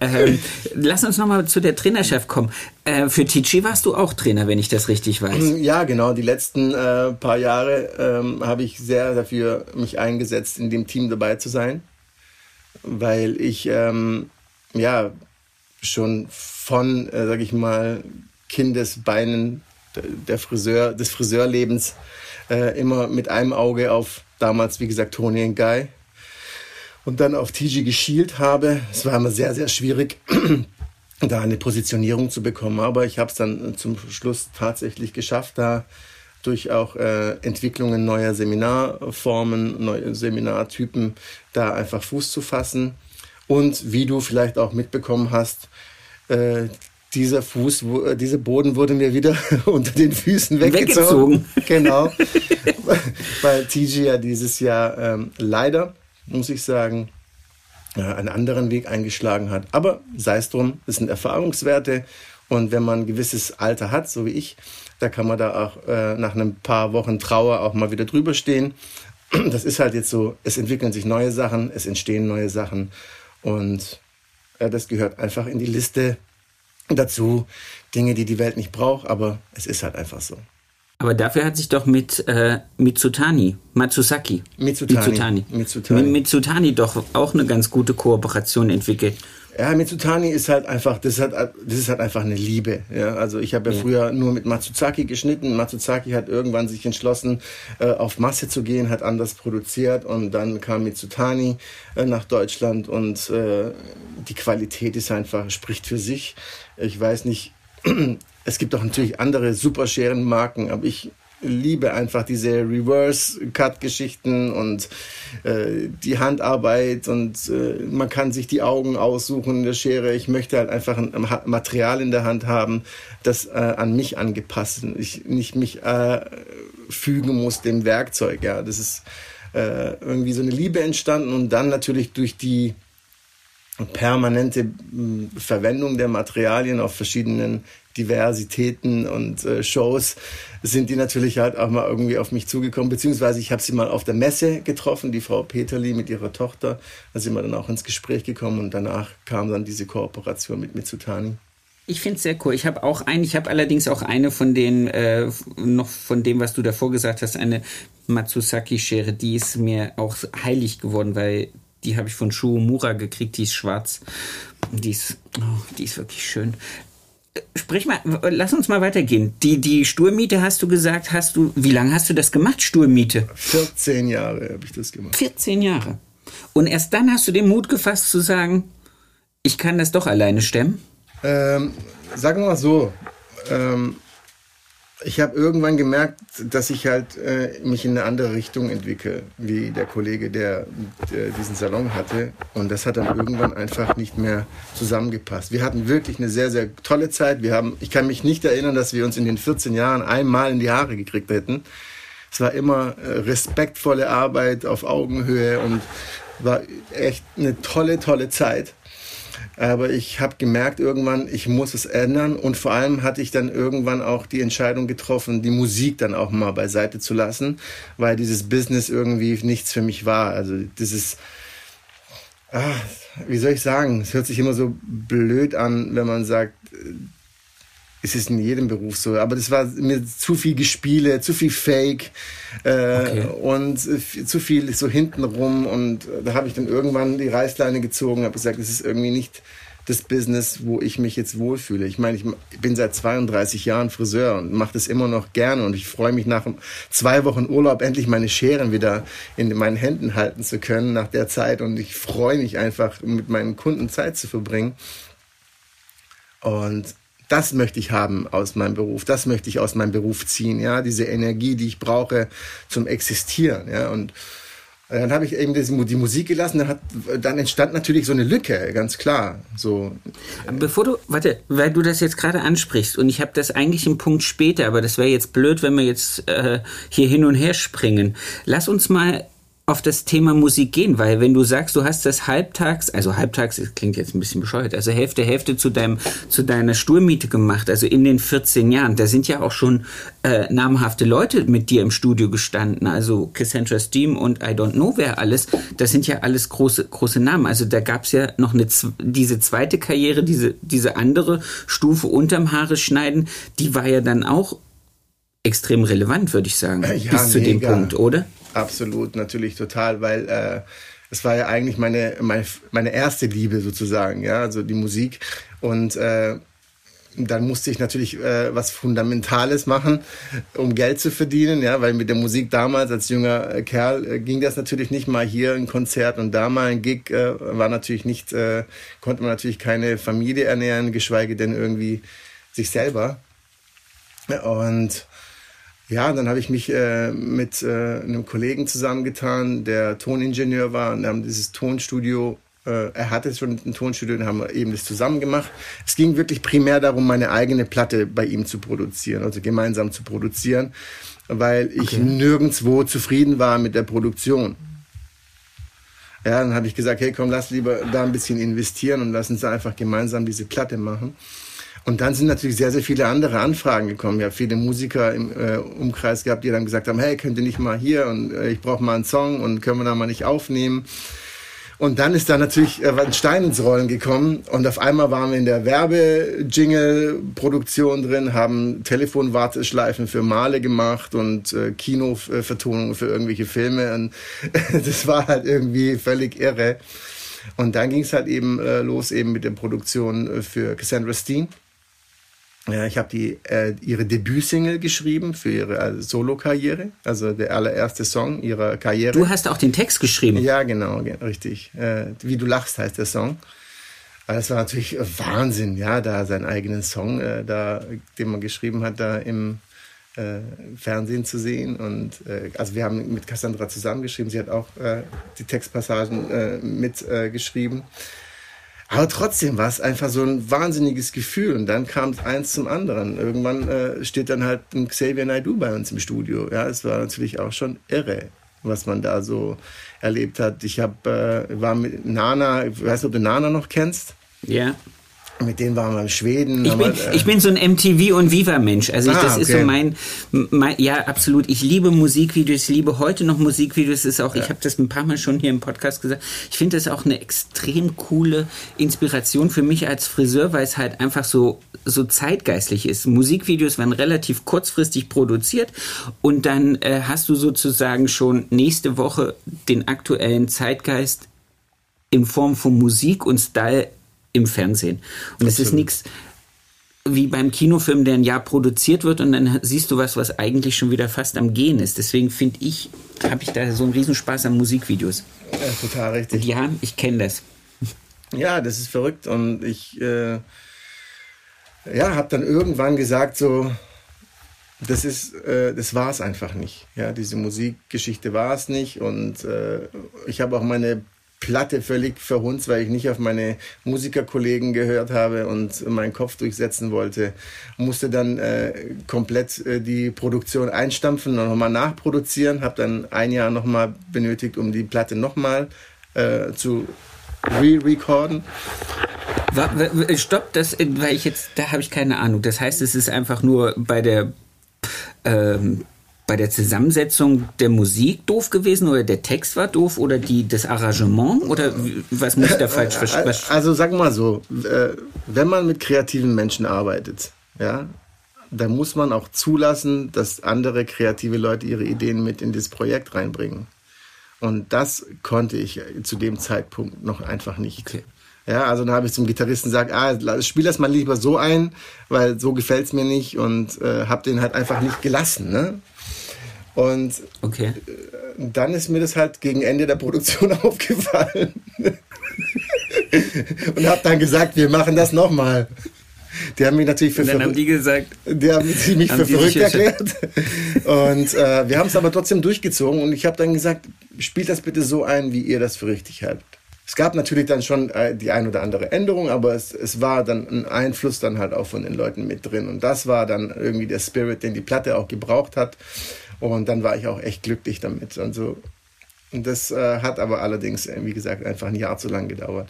Ähm, lass uns nochmal zu der Trainerchef kommen. Äh, für Ticci warst du auch Trainer, wenn ich das richtig weiß. Ja, genau. Die letzten äh, paar Jahre ähm, habe ich sehr dafür mich eingesetzt, in dem Team dabei zu sein. Weil ich, ähm, ja, schon von, äh, sag ich mal, Kindesbeinen der Friseur, des Friseurlebens äh, immer mit einem Auge auf damals, wie gesagt, Tony und Guy und dann auf TG geschielt habe. Es war immer sehr, sehr schwierig, da eine Positionierung zu bekommen. Aber ich habe es dann zum Schluss tatsächlich geschafft, da durch auch äh, Entwicklungen neuer Seminarformen, neue Seminartypen da einfach Fuß zu fassen. Und wie du vielleicht auch mitbekommen hast, äh, dieser Fuß, äh, dieser Boden wurde mir wieder unter den Füßen weggezogen. weggezogen. genau. Weil TG ja dieses Jahr ähm, leider muss ich sagen, äh, einen anderen Weg eingeschlagen hat. Aber sei es drum, es sind Erfahrungswerte. Und wenn man ein gewisses Alter hat, so wie ich, da kann man da auch äh, nach ein paar Wochen Trauer auch mal wieder drüber stehen. Das ist halt jetzt so, es entwickeln sich neue Sachen, es entstehen neue Sachen. Und äh, das gehört einfach in die Liste dazu. Dinge, die die Welt nicht braucht, aber es ist halt einfach so. Aber dafür hat sich doch mit äh, Mitsutani, Matsusaki, Mitsutani, Mitsutani, Mitsutani. Mitsutani doch auch eine ganz gute Kooperation entwickelt. Ja, Mitsutani ist halt einfach, das ist halt, das ist halt einfach eine Liebe. Ja, also ich habe ja, ja, früher nur mit Matsuzaki geschnitten. Matsuzaki hat irgendwann sich entschlossen, äh, auf Masse zu gehen, hat anders produziert und dann kam Mitsutani äh, nach Deutschland und äh, die Qualität ist einfach, spricht für sich. Ich weiß nicht, es gibt auch natürlich andere Superscherenmarken, aber ich liebe einfach diese Reverse-Cut-Geschichten und äh, die Handarbeit und äh, man kann sich die Augen aussuchen in der Schere. Ich möchte halt einfach ein, ein Material in der Hand haben, das äh, an mich angepasst ist. Ich nicht mich äh, fügen muss dem Werkzeug. Ja, das ist äh, irgendwie so eine Liebe entstanden und dann natürlich durch die permanente Verwendung der Materialien auf verschiedenen Diversitäten und äh, Shows sind die natürlich halt auch mal irgendwie auf mich zugekommen, beziehungsweise ich habe sie mal auf der Messe getroffen, die Frau Peterli mit ihrer Tochter, da sind wir dann auch ins Gespräch gekommen und danach kam dann diese Kooperation mit Mitsutani. Ich finde es sehr cool. Ich habe auch eine, ich habe allerdings auch eine von den, äh, noch von dem, was du davor gesagt hast, eine Matsusaki-Schere, die ist mir auch heilig geworden, weil die habe ich von Shuomura gekriegt, die ist schwarz. Die ist, oh, die ist wirklich schön sprich mal, lass uns mal weitergehen. Die, die Sturmiete hast du gesagt, hast du, wie lange hast du das gemacht, Sturmiete? 14 Jahre habe ich das gemacht. 14 Jahre. Und erst dann hast du den Mut gefasst zu sagen, ich kann das doch alleine stemmen? Ähm, sagen wir mal so, ähm, ich habe irgendwann gemerkt, dass ich halt äh, mich in eine andere Richtung entwickle, wie der Kollege, der, der, diesen Salon hatte. Und das hat dann irgendwann einfach nicht mehr zusammengepasst. Wir hatten wirklich eine sehr, sehr tolle Zeit. Wir haben, ich kann mich nicht erinnern, dass wir uns in den 14 Jahren einmal in die Haare gekriegt hätten. Es war immer äh, respektvolle Arbeit auf Augenhöhe und war echt eine tolle, tolle Zeit. Aber ich habe gemerkt irgendwann, ich muss es ändern. Und vor allem hatte ich dann irgendwann auch die Entscheidung getroffen, die Musik dann auch mal beiseite zu lassen, weil dieses Business irgendwie nichts für mich war. Also dieses, ah, wie soll ich sagen, es hört sich immer so blöd an, wenn man sagt, es ist in jedem Beruf so, aber das war mir zu viel Gespiele, zu viel Fake äh, okay. und äh, zu viel so hintenrum und äh, da habe ich dann irgendwann die Reißleine gezogen, habe gesagt, es ist irgendwie nicht das Business, wo ich mich jetzt wohlfühle. Ich meine, ich bin seit 32 Jahren Friseur und mache das immer noch gerne und ich freue mich nach zwei Wochen Urlaub endlich meine Scheren wieder in meinen Händen halten zu können nach der Zeit und ich freue mich einfach mit meinen Kunden Zeit zu verbringen. Und das möchte ich haben aus meinem Beruf, das möchte ich aus meinem Beruf ziehen, ja, diese Energie, die ich brauche zum Existieren, ja, und äh, dann habe ich eben die Musik gelassen, dann, hat, dann entstand natürlich so eine Lücke, ganz klar. So. Bevor du, warte, weil du das jetzt gerade ansprichst und ich habe das eigentlich im Punkt später, aber das wäre jetzt blöd, wenn wir jetzt äh, hier hin und her springen. Lass uns mal auf das Thema Musik gehen, weil wenn du sagst, du hast das halbtags, also halbtags, klingt jetzt ein bisschen bescheuert, also Hälfte, Hälfte zu deinem, zu deiner Sturmiete gemacht, also in den 14 Jahren, da sind ja auch schon äh, namhafte Leute mit dir im Studio gestanden, also Cassandra Steam und I Don't Know wer alles, das sind ja alles große, große Namen, also da gab's ja noch eine, diese zweite Karriere, diese, diese andere Stufe unterm Haare schneiden, die war ja dann auch extrem relevant, würde ich sagen, ja, bis zu dem Punkt, oder? Absolut, natürlich total, weil äh, es war ja eigentlich meine, meine, meine erste Liebe sozusagen, ja, also die Musik. Und äh, dann musste ich natürlich äh, was Fundamentales machen, um Geld zu verdienen, ja, weil mit der Musik damals als junger Kerl äh, ging das natürlich nicht mal hier ein Konzert und da mal ein Gig äh, war natürlich nicht, äh, konnte man natürlich keine Familie ernähren, geschweige denn irgendwie sich selber. Und ja, dann habe ich mich äh, mit äh, einem Kollegen zusammengetan, der Toningenieur war und haben dieses Tonstudio äh, er hatte schon ein Tonstudio und haben eben das zusammen gemacht. Es ging wirklich primär darum, meine eigene Platte bei ihm zu produzieren, also gemeinsam zu produzieren, weil ich okay. nirgendwo zufrieden war mit der Produktion. Ja, dann habe ich gesagt, hey, komm, lass lieber da ein bisschen investieren und lass uns einfach gemeinsam diese Platte machen. Und dann sind natürlich sehr, sehr viele andere Anfragen gekommen. Ich habe viele Musiker im äh, Umkreis gehabt, die dann gesagt haben, hey, könnt ihr nicht mal hier und äh, ich brauche mal einen Song und können wir da mal nicht aufnehmen. Und dann ist da natürlich äh, ein Stein ins Rollen gekommen und auf einmal waren wir in der Werbe-Jingle-Produktion drin, haben Telefonwarteschleifen für Male gemacht und äh, Kinovertonungen für irgendwelche Filme und das war halt irgendwie völlig irre. Und dann ging es halt eben äh, los eben mit der Produktion äh, für Cassandra Steen. Ja, ich habe die äh, ihre Debütsingle geschrieben für ihre also Solo-Karriere, also der allererste Song ihrer Karriere. Du hast auch den Text geschrieben. Ja, genau, richtig. Äh, Wie du lachst heißt der Song. Das war natürlich Wahnsinn, ja, da seinen eigenen Song, äh, da, den man geschrieben hat, da im äh, Fernsehen zu sehen. Und äh, also wir haben mit Cassandra zusammengeschrieben. Sie hat auch die Textpassagen mitgeschrieben. Aber trotzdem war es einfach so ein wahnsinniges Gefühl. Und dann kam es eins zum anderen. Irgendwann äh, steht dann halt ein Xavier Naidoo bei uns im Studio. Ja, es war natürlich auch schon irre, was man da so erlebt hat. Ich hab, äh, war mit Nana, ich weiß nicht, ob du Nana noch kennst. Ja. Mit denen waren wir in Schweden. Ich bin, äh ich bin so ein MTV- und Viva-Mensch. Also ich, ah, das okay. ist so mein, mein, ja, absolut. Ich liebe Musikvideos, ich liebe heute noch Musikvideos. Ist auch, ja. ich habe das ein paar Mal schon hier im Podcast gesagt. Ich finde das auch eine extrem coole Inspiration für mich als Friseur, weil es halt einfach so, so zeitgeistlich ist. Musikvideos werden relativ kurzfristig produziert und dann äh, hast du sozusagen schon nächste Woche den aktuellen Zeitgeist in Form von Musik und Style im Fernsehen. Und es ist nichts wie beim Kinofilm, der ein Jahr produziert wird und dann siehst du was, was eigentlich schon wieder fast am Gehen ist. Deswegen finde ich, habe ich da so einen Riesenspaß an Musikvideos. Ja, total richtig. Ja, ich kenne das. Ja, das ist verrückt und ich äh, ja, habe dann irgendwann gesagt so, das ist, äh, das war es einfach nicht. Ja, diese Musikgeschichte war es nicht und äh, ich habe auch meine Platte völlig verhunzt, weil ich nicht auf meine Musikerkollegen gehört habe und meinen Kopf durchsetzen wollte. Musste dann äh, komplett äh, die Produktion einstampfen und nochmal nachproduzieren. Habe dann ein Jahr nochmal benötigt, um die Platte nochmal äh, zu re-recorden. Stopp, das, weil ich jetzt, da habe ich keine Ahnung. Das heißt, es ist einfach nur bei der ähm, bei der Zusammensetzung der Musik doof gewesen oder der Text war doof oder die, das Arrangement oder was muss ich da falsch verstehen? Also sag mal so, äh, wenn man mit kreativen Menschen arbeitet, ja, dann muss man auch zulassen, dass andere kreative Leute ihre Ideen mit in das Projekt reinbringen. Und das konnte ich zu dem Zeitpunkt noch einfach nicht. Okay. Ja, also dann habe ich zum Gitarristen gesagt, ah, spiel das mal lieber so ein, weil so gefällt es mir nicht und äh, habe den halt einfach nicht gelassen. Ne? Und okay. Äh, dann ist mir das halt gegen Ende der Produktion aufgefallen. und habe dann gesagt, wir machen das nochmal. Die haben mich natürlich für verrückt. haben die gesagt. Die haben mich haben für verrückt erklärt. Und äh, wir haben es aber trotzdem durchgezogen und ich habe dann gesagt, spielt das bitte so ein, wie ihr das für richtig haltet. Es gab natürlich dann schon äh, die ein oder andere Änderung, aber es, es war dann ein Einfluss dann halt auch von den Leuten mit drin. Und das war dann irgendwie der Spirit, den die Platte auch gebraucht hat. Und dann war ich auch echt glücklich damit. Also, und das äh, hat aber allerdings, äh, wie gesagt, einfach ein Jahr zu lang gedauert.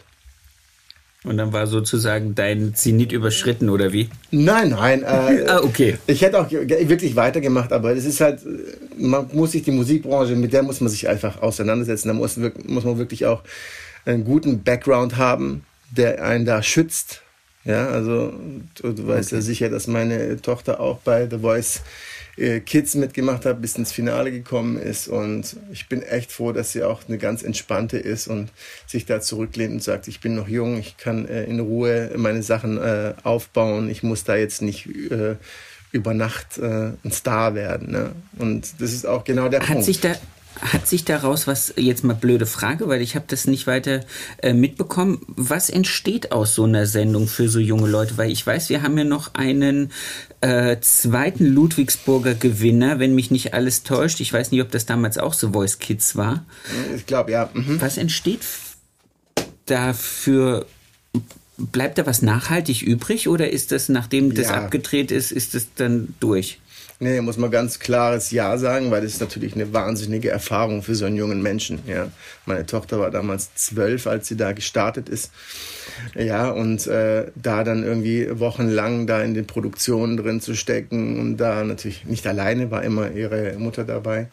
Und dann war sozusagen dein Zenit überschritten, oder wie? Nein, nein. Äh, ah, okay. Ich hätte auch wirklich weitergemacht, aber es ist halt, man muss sich die Musikbranche, mit der muss man sich einfach auseinandersetzen. Da muss, muss man wirklich auch einen guten Background haben, der einen da schützt. Ja, also du, du weißt okay. ja sicher, dass meine Tochter auch bei The Voice Kids mitgemacht hat, bis ins Finale gekommen ist. Und ich bin echt froh, dass sie auch eine ganz entspannte ist und sich da zurücklehnt und sagt, ich bin noch jung, ich kann äh, in Ruhe meine Sachen äh, aufbauen, ich muss da jetzt nicht äh, über Nacht äh, ein Star werden. Ne? Und das ist auch genau der Hat Punkt. Sich da hat sich daraus was, jetzt mal blöde Frage, weil ich habe das nicht weiter äh, mitbekommen, was entsteht aus so einer Sendung für so junge Leute? Weil ich weiß, wir haben ja noch einen äh, zweiten Ludwigsburger Gewinner, wenn mich nicht alles täuscht. Ich weiß nicht, ob das damals auch so Voice Kids war. Ich glaube, ja. Mhm. Was entsteht dafür? Bleibt da was nachhaltig übrig oder ist das, nachdem das ja. abgedreht ist, ist das dann durch? Nee, muss man ganz klares Ja sagen, weil das ist natürlich eine wahnsinnige Erfahrung für so einen jungen Menschen. Ja. Meine Tochter war damals zwölf, als sie da gestartet ist. Ja, und äh, da dann irgendwie wochenlang da in den Produktionen drin zu stecken und da natürlich nicht alleine, war immer ihre Mutter dabei.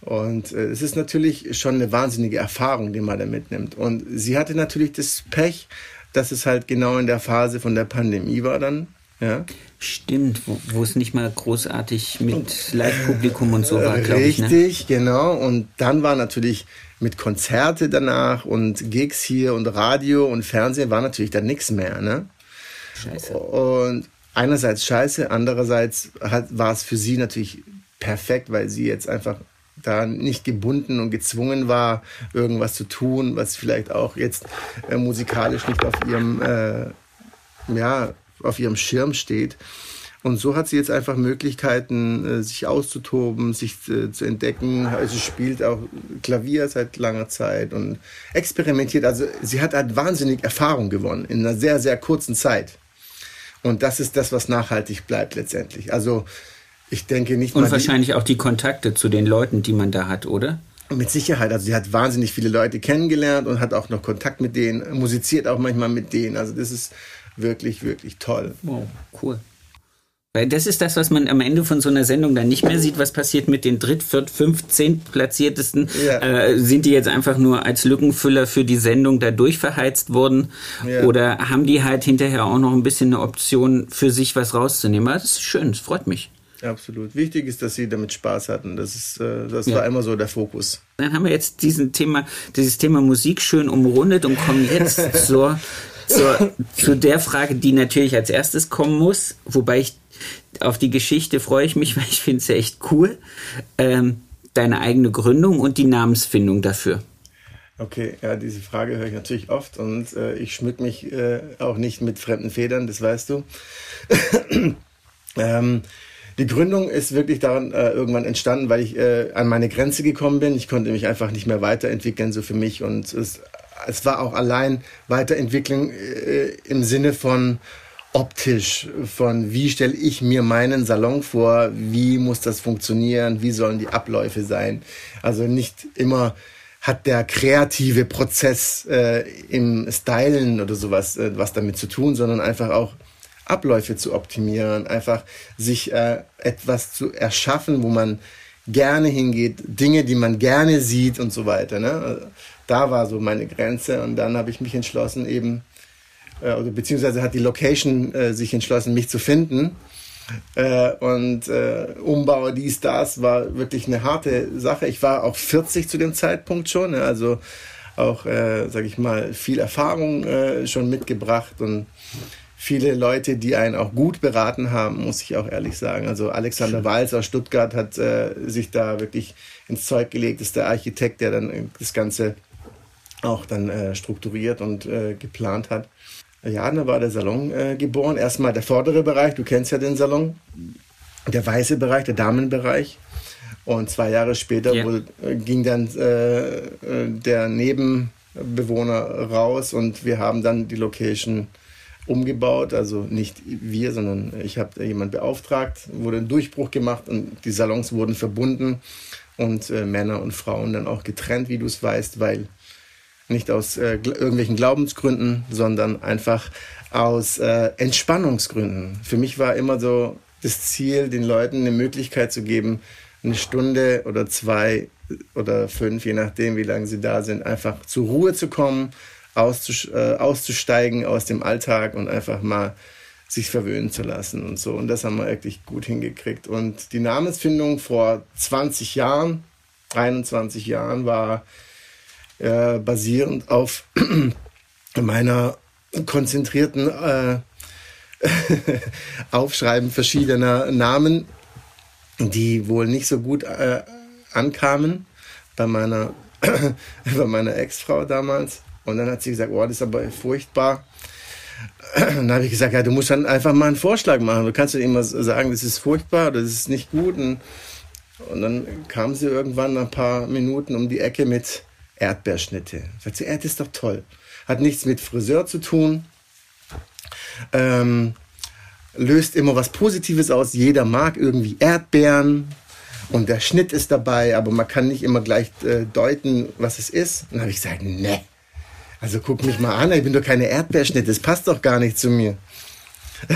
Und äh, es ist natürlich schon eine wahnsinnige Erfahrung, die man da mitnimmt. Und sie hatte natürlich das Pech, dass es halt genau in der Phase von der Pandemie war dann. Ja. Stimmt, wo, wo es nicht mal großartig mit Live-Publikum und so war, glaube ich. Ne? Richtig, ne? genau. Und dann war natürlich mit Konzerte danach und Gigs hier und Radio und Fernsehen war natürlich dann nichts mehr. Ne? Scheiße. Und einerseits scheiße, andererseits hat, war es für sie natürlich perfekt, weil sie jetzt einfach da nicht gebunden und gezwungen war, irgendwas zu tun, was vielleicht auch jetzt äh, musikalisch nicht auf ihrem äh, ja, auf ihrem Schirm steht. Und so hat sie jetzt einfach Möglichkeiten, äh, sich auszutoben, sich äh, zu entdecken. Also sie spielt auch Klavier seit langer Zeit und experimentiert. Also sie hat halt wahnsinnig Erfahrung gewonnen in einer sehr, sehr kurzen Zeit. Und das ist das, was nachhaltig bleibt letztendlich. Also ich denke nicht Und wahrscheinlich die, auch die Kontakte zu den Leuten, die man da hat, oder? Mit Sicherheit. Also sie hat wahnsinnig viele Leute kennengelernt und hat auch noch Kontakt mit denen, musiziert auch manchmal mit denen. Also das ist wirklich, wirklich toll. Wow, cool. Weil das ist das, was man am Ende von so einer Sendung dann nicht mehr sieht, was passiert mit den dritt, viert, fünf, Platziertesten. Ja. Äh, sind die jetzt einfach nur als Lückenfüller für die Sendung da durchverheizt worden? Ja. Oder haben die halt hinterher auch noch ein bisschen eine Option für sich was rauszunehmen? Das ist schön, das freut mich. Absolut. Wichtig ist, dass sie damit Spaß hatten. Das, ist, äh, das ja. war immer so der Fokus. Dann haben wir jetzt diesen Thema, dieses Thema Musik schön umrundet und kommen jetzt zur zur, zu der Frage, die natürlich als erstes kommen muss, wobei ich auf die Geschichte freue ich mich, weil ich finde es ja echt cool. Ähm, deine eigene Gründung und die Namensfindung dafür. Okay, ja, diese Frage höre ich natürlich oft und äh, ich schmück mich äh, auch nicht mit fremden Federn, das weißt du. ähm, die Gründung ist wirklich daran äh, irgendwann entstanden, weil ich äh, an meine Grenze gekommen bin. Ich konnte mich einfach nicht mehr weiterentwickeln, so für mich. Und es es war auch allein Weiterentwicklung äh, im Sinne von optisch, von wie stelle ich mir meinen Salon vor, wie muss das funktionieren, wie sollen die Abläufe sein. Also nicht immer hat der kreative Prozess äh, im Stylen oder sowas äh, was damit zu tun, sondern einfach auch Abläufe zu optimieren, einfach sich äh, etwas zu erschaffen, wo man gerne hingeht, Dinge, die man gerne sieht und so weiter. Ne? Da war so meine Grenze und dann habe ich mich entschlossen eben, äh, oder beziehungsweise hat die Location äh, sich entschlossen, mich zu finden. Äh, und äh, Umbau, dies, das war wirklich eine harte Sache. Ich war auch 40 zu dem Zeitpunkt schon, ne? also auch, äh, sage ich mal, viel Erfahrung äh, schon mitgebracht und viele Leute, die einen auch gut beraten haben, muss ich auch ehrlich sagen. Also Alexander Walz aus Stuttgart hat äh, sich da wirklich ins Zeug gelegt, ist der Architekt, der dann das Ganze auch dann äh, strukturiert und äh, geplant hat. Ja, da war der Salon äh, geboren. Erstmal der vordere Bereich, du kennst ja den Salon. Der weiße Bereich, der Damenbereich. Und zwei Jahre später yeah. wurde, äh, ging dann äh, äh, der Nebenbewohner raus und wir haben dann die Location umgebaut. Also nicht wir, sondern ich habe jemand beauftragt, wurde ein Durchbruch gemacht und die Salons wurden verbunden und Männer und Frauen dann auch getrennt, wie du es weißt, weil nicht aus äh, irgendwelchen Glaubensgründen, sondern einfach aus äh, Entspannungsgründen. Für mich war immer so das Ziel, den Leuten eine Möglichkeit zu geben, eine Stunde oder zwei oder fünf, je nachdem, wie lange sie da sind, einfach zur Ruhe zu kommen, äh, auszusteigen aus dem Alltag und einfach mal sich verwöhnen zu lassen und so. Und das haben wir wirklich gut hingekriegt. Und die Namensfindung vor 20 Jahren, 21 Jahren, war äh, basierend auf meiner konzentrierten äh, Aufschreiben verschiedener Namen, die wohl nicht so gut äh, ankamen bei meiner, bei meiner Ex-Frau damals. Und dann hat sie gesagt, oh, das ist aber furchtbar. dann habe ich gesagt, ja, du musst dann einfach mal einen Vorschlag machen. Du kannst ja immer sagen, das ist furchtbar das ist nicht gut. Und, und dann kam sie irgendwann nach ein paar Minuten um die Ecke mit Erdbeerschnitte. Sagt sie, Erd ist doch toll. Hat nichts mit Friseur zu tun. Ähm, löst immer was Positives aus. Jeder mag irgendwie Erdbeeren und der Schnitt ist dabei, aber man kann nicht immer gleich äh, deuten, was es ist. Und dann habe ich gesagt, ne, also guck mich mal an, ich bin doch keine Erdbeerschnitt, das passt doch gar nicht zu mir.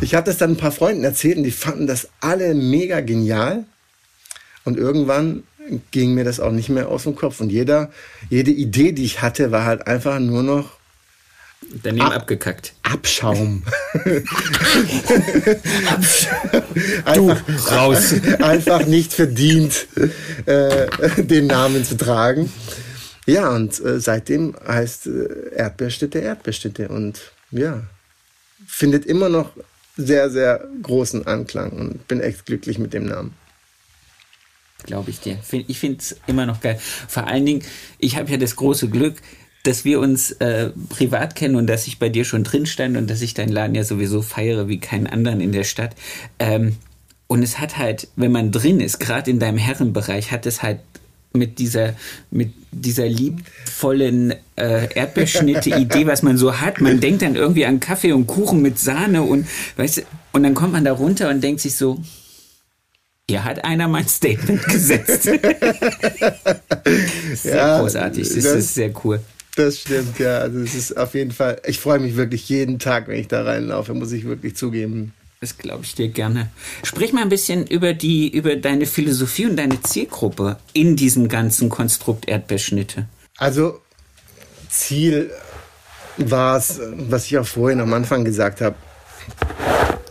ich habe das dann ein paar Freunden erzählt und die fanden das alle mega genial. Und irgendwann ging mir das auch nicht mehr aus dem Kopf. Und jeder, jede Idee, die ich hatte, war halt einfach nur noch Daneben Ab abgekackt. Abschaum. du, raus. Einfach nicht verdient, äh, den Namen zu tragen. Ja, und äh, seitdem heißt äh, Erdbeerstätte Erdbeerstätte und ja, findet immer noch sehr, sehr großen Anklang und bin echt glücklich mit dem Namen. Glaube ich dir. Ich finde es immer noch geil. Vor allen Dingen, ich habe ja das große Glück, dass wir uns äh, privat kennen und dass ich bei dir schon drin stand und dass ich deinen Laden ja sowieso feiere wie keinen anderen in der Stadt. Ähm, und es hat halt, wenn man drin ist, gerade in deinem Herrenbereich, hat es halt mit dieser, mit dieser liebvollen äh, Erdbeerschnitte-Idee, was man so hat. Man denkt dann irgendwie an Kaffee und Kuchen mit Sahne und weißt und dann kommt man da runter und denkt sich so, hier hat einer mein Statement gesetzt. sehr ja, großartig, das, das ist sehr cool. Das stimmt, ja. Also es ist auf jeden Fall, ich freue mich wirklich jeden Tag, wenn ich da reinlaufe, muss ich wirklich zugeben. Das glaube ich dir gerne. Sprich mal ein bisschen über die, über deine Philosophie und deine Zielgruppe in diesem ganzen Konstrukt Erdbeerschnitte. Also Ziel war es, was ich auch vorhin am Anfang gesagt habe,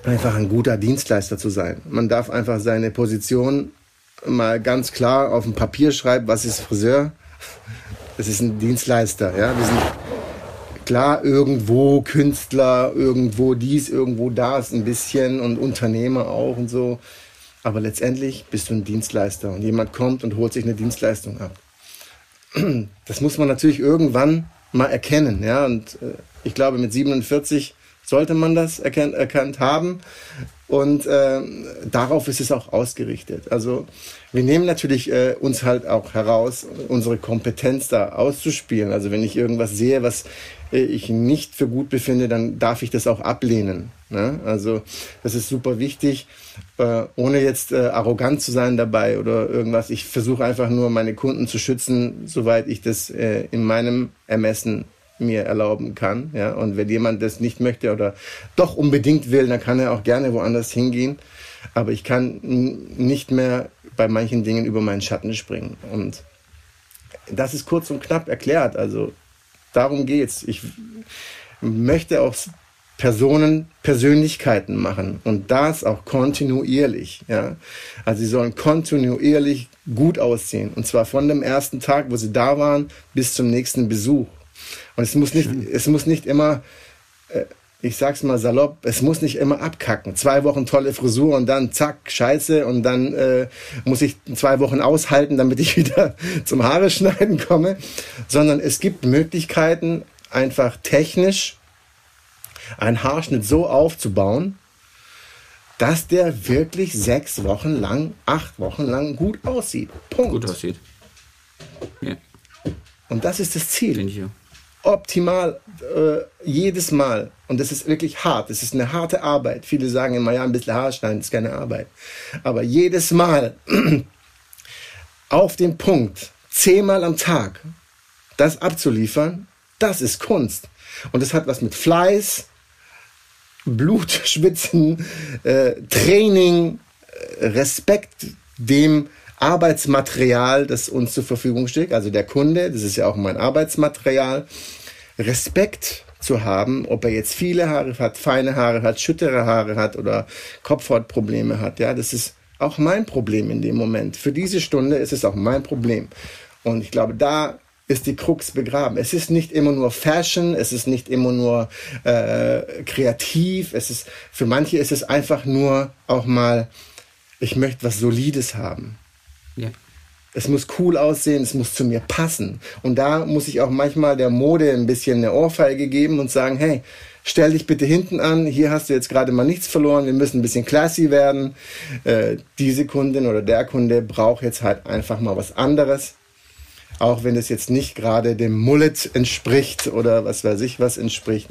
einfach ein guter Dienstleister zu sein. Man darf einfach seine Position mal ganz klar auf dem Papier schreiben, was ist Friseur, das ist ein Dienstleister. Ja? Wir sind klar irgendwo Künstler, irgendwo dies, irgendwo das ein bisschen und Unternehmer auch und so. Aber letztendlich bist du ein Dienstleister und jemand kommt und holt sich eine Dienstleistung ab. Das muss man natürlich irgendwann mal erkennen. Ja? Und äh, ich glaube, mit 47 sollte man das erkannt, erkannt haben. Und äh, darauf ist es auch ausgerichtet. Also wir nehmen natürlich äh, uns halt auch heraus, unsere Kompetenz da auszuspielen. Also wenn ich irgendwas sehe, was äh, ich nicht für gut befinde, dann darf ich das auch ablehnen. Ne? Also das ist super wichtig, äh, ohne jetzt äh, arrogant zu sein dabei oder irgendwas. Ich versuche einfach nur meine Kunden zu schützen, soweit ich das äh, in meinem Ermessen mir erlauben kann. Ja? Und wenn jemand das nicht möchte oder doch unbedingt will, dann kann er auch gerne woanders hingehen. Aber ich kann nicht mehr bei manchen Dingen über meinen Schatten springen. Und das ist kurz und knapp erklärt. Also darum geht's. Ich möchte auch Personen Persönlichkeiten machen und das auch kontinuierlich. Ja? Also sie sollen kontinuierlich gut aussehen und zwar von dem ersten Tag, wo sie da waren, bis zum nächsten Besuch. Und es muss nicht, es muss nicht immer, äh, ich sag's mal salopp, es muss nicht immer abkacken. Zwei Wochen tolle Frisur und dann zack, scheiße und dann äh, muss ich zwei Wochen aushalten, damit ich wieder zum Haare schneiden komme. Sondern es gibt Möglichkeiten, einfach technisch einen Haarschnitt so aufzubauen, dass der wirklich sechs Wochen lang, acht Wochen lang gut aussieht. Punkt. Gut aussieht. Ja. Und das ist das Ziel. Optimal äh, jedes Mal. Und das ist wirklich hart. Das ist eine harte Arbeit. Viele sagen immer, ja, ein bisschen Haarschneiden ist keine Arbeit. Aber jedes Mal auf den Punkt, zehnmal am Tag, das abzuliefern, das ist Kunst. Und das hat was mit Fleiß, Blut, äh, Training, äh, Respekt dem Arbeitsmaterial, das uns zur Verfügung steht, also der Kunde, das ist ja auch mein Arbeitsmaterial, Respekt zu haben, ob er jetzt viele Haare hat, feine Haare hat, schüttere Haare hat oder Kopfhautprobleme hat. Ja, das ist auch mein Problem in dem Moment. Für diese Stunde ist es auch mein Problem. Und ich glaube, da ist die Krux begraben. Es ist nicht immer nur Fashion, es ist nicht immer nur äh, kreativ, es ist für manche ist es einfach nur auch mal, ich möchte was Solides haben. Es muss cool aussehen, es muss zu mir passen. Und da muss ich auch manchmal der Mode ein bisschen eine Ohrfeige geben und sagen, hey, stell dich bitte hinten an, hier hast du jetzt gerade mal nichts verloren, wir müssen ein bisschen classy werden. Äh, diese Kundin oder der Kunde braucht jetzt halt einfach mal was anderes auch wenn es jetzt nicht gerade dem Mullet entspricht oder was weiß ich was entspricht,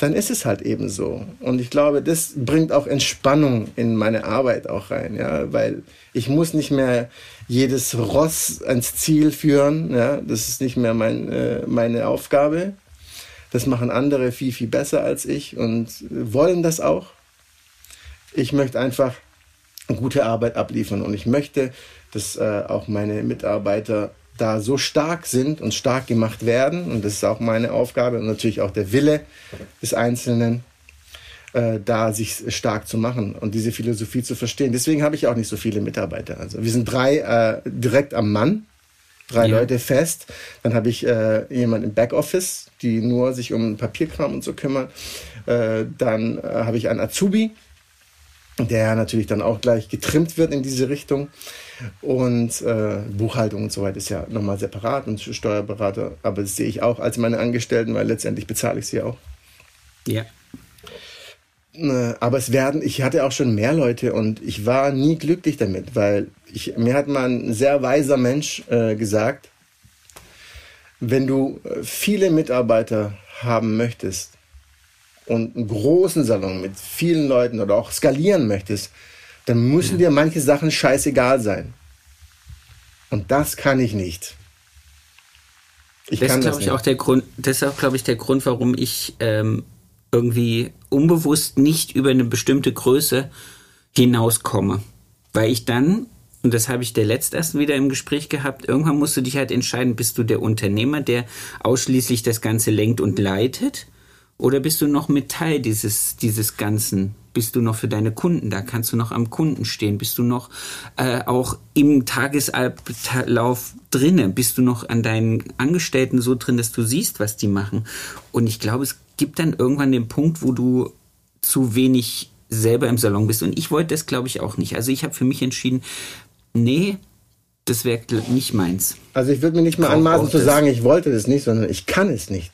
dann ist es halt eben so. Und ich glaube, das bringt auch Entspannung in meine Arbeit auch rein, ja, weil ich muss nicht mehr jedes Ross ans Ziel führen, ja, das ist nicht mehr mein, äh, meine Aufgabe. Das machen andere viel, viel besser als ich und wollen das auch. Ich möchte einfach gute Arbeit abliefern und ich möchte, dass äh, auch meine Mitarbeiter da so stark sind und stark gemacht werden, und das ist auch meine Aufgabe und natürlich auch der Wille des Einzelnen, äh, da sich stark zu machen und diese Philosophie zu verstehen. Deswegen habe ich auch nicht so viele Mitarbeiter. Also wir sind drei äh, direkt am Mann, drei ja. Leute fest. Dann habe ich äh, jemanden im Backoffice, die nur sich um Papierkram und so kümmert. Äh, dann äh, habe ich einen Azubi, der natürlich dann auch gleich getrimmt wird in diese Richtung. Und äh, Buchhaltung und so weiter ist ja nochmal separat und Steuerberater, aber das sehe ich auch als meine Angestellten, weil letztendlich bezahle ich sie auch. Ja. Äh, aber es werden, ich hatte auch schon mehr Leute und ich war nie glücklich damit, weil ich, mir hat mal ein sehr weiser Mensch äh, gesagt, wenn du äh, viele Mitarbeiter haben möchtest und einen großen Salon mit vielen Leuten oder auch skalieren möchtest, dann müssen dir manche Sachen scheißegal sein. Und das kann ich nicht. Ich das ist, glaube ich, auch der Grund, das ist auch, glaube ich, der Grund, warum ich ähm, irgendwie unbewusst nicht über eine bestimmte Größe hinauskomme. Weil ich dann, und das habe ich der letztersten wieder im Gespräch gehabt, irgendwann musst du dich halt entscheiden, bist du der Unternehmer, der ausschließlich das Ganze lenkt und leitet? Oder bist du noch mit Teil dieses, dieses Ganzen? Bist du noch für deine Kunden da? Kannst du noch am Kunden stehen? Bist du noch äh, auch im Tagesablauf drinnen? Bist du noch an deinen Angestellten so drin, dass du siehst, was die machen? Und ich glaube, es gibt dann irgendwann den Punkt, wo du zu wenig selber im Salon bist. Und ich wollte das, glaube ich, auch nicht. Also ich habe für mich entschieden, nee, das wäre nicht meins. Also ich würde mir nicht mal anmaßen zu sagen, ich wollte das nicht, sondern ich kann es nicht.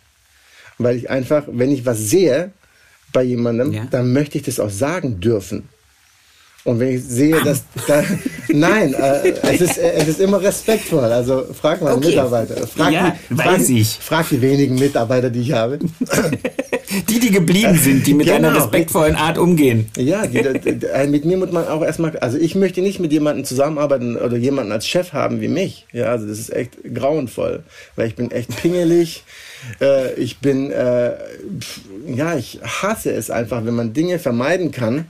Weil ich einfach, wenn ich was sehe, bei jemandem, ja. dann möchte ich das auch sagen dürfen. Und wenn ich sehe, dass da, nein, äh, es, ist, äh, es ist immer respektvoll. Also frag mal okay. Mitarbeiter. Frag ja, die, frag, weiß ich. Frag die wenigen Mitarbeiter, die ich habe. die, die geblieben sind, die mit genau. einer respektvollen Art umgehen. Ja, die, die, äh, mit mir muss man auch erstmal, also ich möchte nicht mit jemandem zusammenarbeiten oder jemanden als Chef haben wie mich. Ja, also das ist echt grauenvoll, weil ich bin echt pingelig. Äh, ich bin, äh, ja, ich hasse es einfach, wenn man Dinge vermeiden kann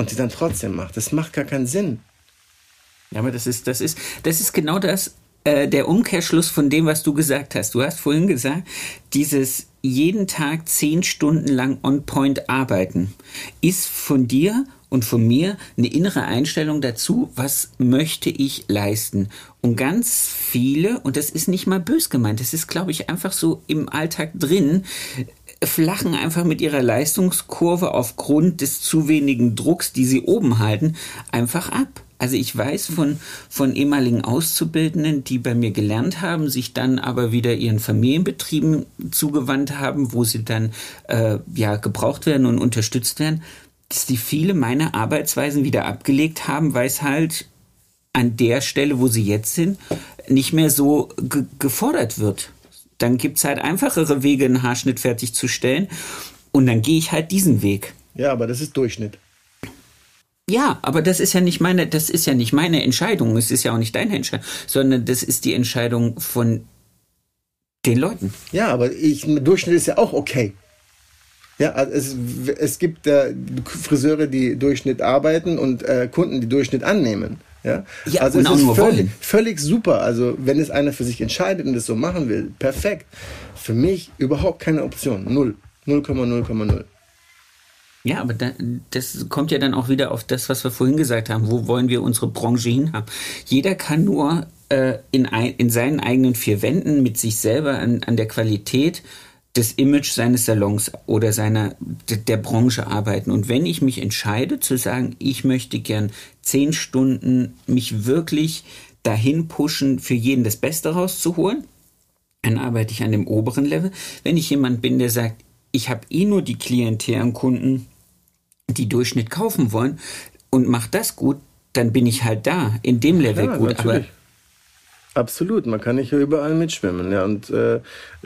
und die dann trotzdem macht. Das macht gar keinen Sinn. Ja, aber das ist, das ist, das ist genau das, äh, der Umkehrschluss von dem, was du gesagt hast. Du hast vorhin gesagt, dieses jeden Tag zehn Stunden lang on point arbeiten ist von dir und von mir eine innere Einstellung dazu, was möchte ich leisten. Und ganz viele, und das ist nicht mal bös gemeint, das ist, glaube ich, einfach so im Alltag drin, flachen einfach mit ihrer Leistungskurve aufgrund des zu wenigen Drucks, die sie oben halten, einfach ab. Also ich weiß von, von ehemaligen Auszubildenden, die bei mir gelernt haben, sich dann aber wieder ihren Familienbetrieben zugewandt haben, wo sie dann äh, ja gebraucht werden und unterstützt werden, dass die viele meiner Arbeitsweisen wieder abgelegt haben, weil es halt an der Stelle, wo sie jetzt sind, nicht mehr so ge gefordert wird. Dann gibt es halt einfachere Wege, einen Haarschnitt fertigzustellen. Und dann gehe ich halt diesen Weg. Ja, aber das ist Durchschnitt. Ja, aber das ist ja nicht meine, das ist ja nicht meine Entscheidung. Es ist ja auch nicht deine Entscheidung, sondern das ist die Entscheidung von den Leuten. Ja, aber ich, Durchschnitt ist ja auch okay. Ja, also es, es gibt äh, Friseure, die Durchschnitt arbeiten und äh, Kunden, die Durchschnitt annehmen. Ja, Ja, also es ist völlig, völlig super. Also wenn es einer für sich entscheidet und es so machen will, perfekt. Für mich überhaupt keine Option. Null. 0,0,0. Ja, aber da, das kommt ja dann auch wieder auf das, was wir vorhin gesagt haben. Wo wollen wir unsere Branche hinhaben? Jeder kann nur äh, in, ein, in seinen eigenen vier Wänden mit sich selber an, an der Qualität des Image seines Salons oder seiner der Branche arbeiten. Und wenn ich mich entscheide zu sagen, ich möchte gern zehn Stunden mich wirklich dahin pushen, für jeden das Beste rauszuholen, dann arbeite ich an dem oberen Level. Wenn ich jemand bin, der sagt, ich habe eh nur die Klientel an Kunden, die Durchschnitt kaufen wollen und mache das gut, dann bin ich halt da, in dem Level Ja, gut. Aber natürlich. Absolut, man kann nicht überall mitschwimmen. Ja, und äh,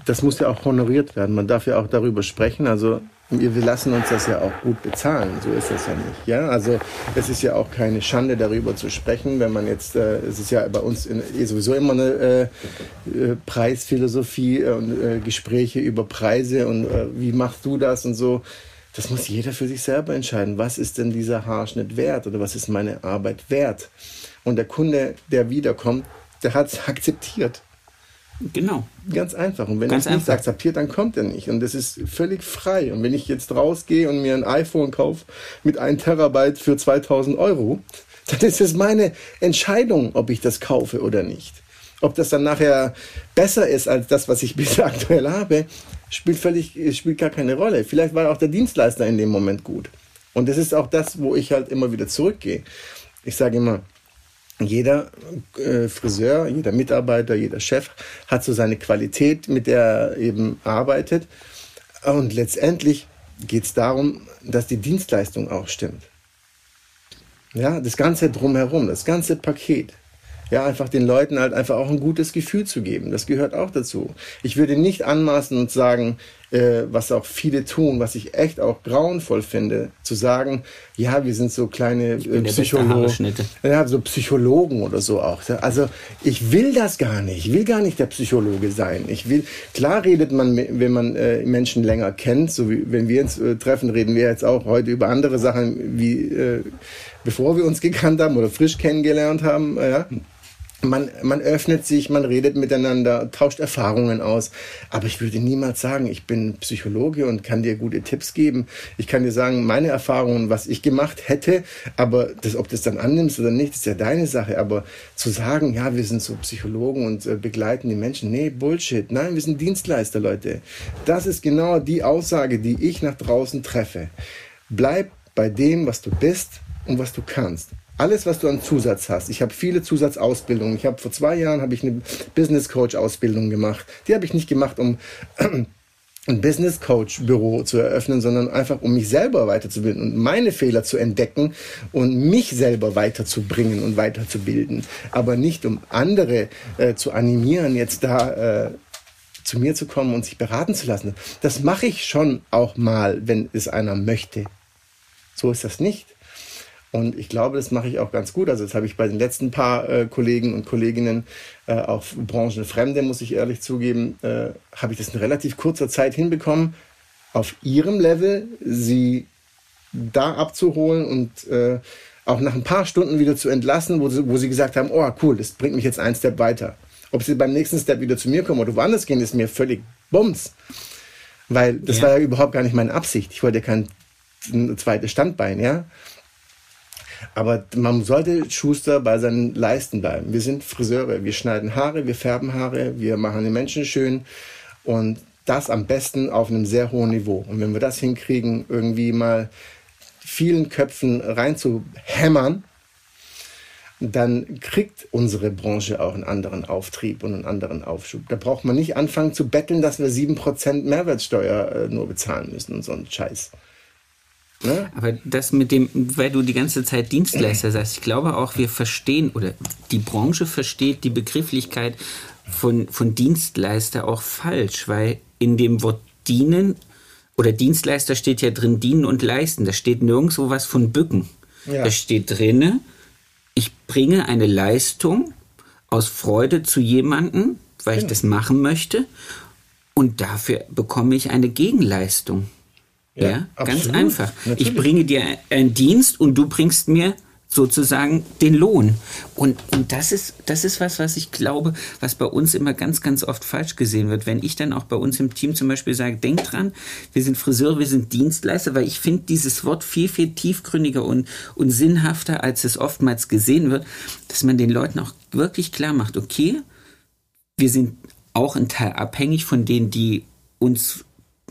das muss ja auch honoriert werden. Man darf ja auch darüber sprechen. Also wir, wir lassen uns das ja auch gut bezahlen. So ist das ja nicht. Ja, also es ist ja auch keine Schande darüber zu sprechen, wenn man jetzt, äh, es ist ja bei uns in, eh sowieso immer eine äh, äh, Preisphilosophie äh, und äh, Gespräche über Preise und äh, wie machst du das und so. Das muss jeder für sich selber entscheiden. Was ist denn dieser Haarschnitt wert oder was ist meine Arbeit wert? Und der Kunde, der wiederkommt, der hat es akzeptiert. genau. Ganz einfach. Und wenn er es nicht akzeptiert, dann kommt er nicht. Und das ist völlig frei. Und wenn ich jetzt rausgehe und mir ein iPhone kaufe mit 1 Terabyte für 2000 Euro, dann ist es meine Entscheidung, ob ich das kaufe oder nicht. Ob das dann nachher besser ist als das, was ich bisher aktuell habe, spielt völlig, spielt gar keine Rolle. Vielleicht war auch der Dienstleister in dem Moment gut. Und das ist auch das, wo ich halt immer wieder zurückgehe. Ich sage immer, jeder äh, Friseur, jeder Mitarbeiter, jeder Chef hat so seine Qualität, mit der er eben arbeitet. Und letztendlich geht es darum, dass die Dienstleistung auch stimmt. Ja, das Ganze drumherum, das ganze Paket. Ja, einfach den Leuten halt einfach auch ein gutes Gefühl zu geben. Das gehört auch dazu. Ich würde nicht anmaßen und sagen, äh, was auch viele tun, was ich echt auch grauenvoll finde, zu sagen, ja, wir sind so kleine äh, Psychologen. Ja, so Psychologen oder so auch. Also ich will das gar nicht. Ich will gar nicht der Psychologe sein. Ich will, klar redet man, wenn man äh, Menschen länger kennt, so wie wenn wir uns äh, treffen, reden wir jetzt auch heute über andere Sachen, wie äh, bevor wir uns gekannt haben oder frisch kennengelernt haben. Äh, ja. Man, man öffnet sich, man redet miteinander, tauscht Erfahrungen aus. Aber ich würde niemals sagen, ich bin Psychologe und kann dir gute Tipps geben. Ich kann dir sagen, meine Erfahrungen, was ich gemacht hätte, aber das, ob das dann annimmst oder nicht, ist ja deine Sache. Aber zu sagen, ja, wir sind so Psychologen und äh, begleiten die Menschen, nee, Bullshit. Nein, wir sind Dienstleister, Leute. Das ist genau die Aussage, die ich nach draußen treffe. Bleib bei dem, was du bist und was du kannst. Alles, was du an Zusatz hast. Ich habe viele Zusatzausbildungen. Ich habe vor zwei Jahren habe ich eine Business Coach Ausbildung gemacht. Die habe ich nicht gemacht, um ein Business Coach Büro zu eröffnen, sondern einfach um mich selber weiterzubilden und meine Fehler zu entdecken und mich selber weiterzubringen und weiterzubilden, aber nicht um andere äh, zu animieren, jetzt da äh, zu mir zu kommen und sich beraten zu lassen. Das mache ich schon auch mal, wenn es einer möchte. So ist das nicht. Und ich glaube, das mache ich auch ganz gut. Also das habe ich bei den letzten paar äh, Kollegen und Kolleginnen, äh, auch Branchenfremde, muss ich ehrlich zugeben, äh, habe ich das in relativ kurzer Zeit hinbekommen, auf ihrem Level sie da abzuholen und äh, auch nach ein paar Stunden wieder zu entlassen, wo sie, wo sie gesagt haben, oh cool, das bringt mich jetzt einen Step weiter. Ob sie beim nächsten Step wieder zu mir kommen oder woanders gehen, ist mir völlig bums. Weil das Ja. war ja überhaupt gar nicht meine Absicht. Ich wollte kein ein zweites Standbein, ja. Aber man sollte Schuster bei seinen Leisten bleiben. Wir sind Friseure, wir schneiden Haare, wir färben Haare, wir machen die Menschen schön und das am besten auf einem sehr hohen Niveau. Und wenn wir das hinkriegen, irgendwie mal vielen Köpfen reinzuhämmern, dann kriegt unsere Branche auch einen anderen Auftrieb und einen anderen Aufschub. Da braucht man nicht anfangen zu betteln, dass wir 7% Mehrwertsteuer äh, nur bezahlen müssen und so ein Scheiß. Ne? Aber das mit dem, weil du die ganze Zeit Dienstleister sagst, ich glaube auch, wir verstehen oder die Branche versteht die Begrifflichkeit von, von Dienstleister auch falsch, weil in dem Wort dienen oder Dienstleister steht ja drin dienen und leisten. Da steht nirgendwo was von bücken. Ja. Da steht drinne, ich bringe eine Leistung aus Freude zu jemandem, weil ich das machen möchte und dafür bekomme ich eine Gegenleistung. Ja, Ja, ganz einfach. Natürlich. Ich bringe dir einen Dienst und du bringst mir sozusagen den Lohn. Und, und das ist, das ist was, was ich glaube, was bei uns immer ganz, ganz oft falsch gesehen wird. Wenn ich dann auch bei uns im Team zum Beispiel sage, denk dran, wir sind Friseure, wir sind Dienstleister, weil ich finde dieses Wort viel, viel tiefgründiger und, und sinnhafter, als es oftmals gesehen wird, dass man den Leuten auch wirklich klar macht, okay, wir sind auch ein Teil abhängig von denen, die uns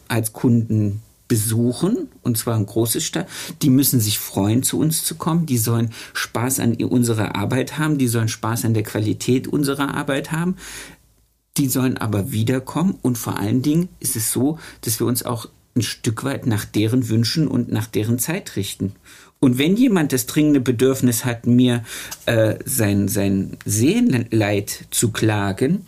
als Kunden besuchen, und zwar ein großes Stadt, die müssen sich freuen, zu uns zu kommen, die sollen Spaß an unserer Arbeit haben, die sollen Spaß an der Qualität unserer Arbeit haben, die sollen aber wiederkommen und vor allen Dingen ist es so, dass wir uns auch ein Stück weit nach deren Wünschen und nach deren Zeit richten. Und wenn jemand das dringende Bedürfnis hat, mir äh, sein, sein Seelenleid zu klagen,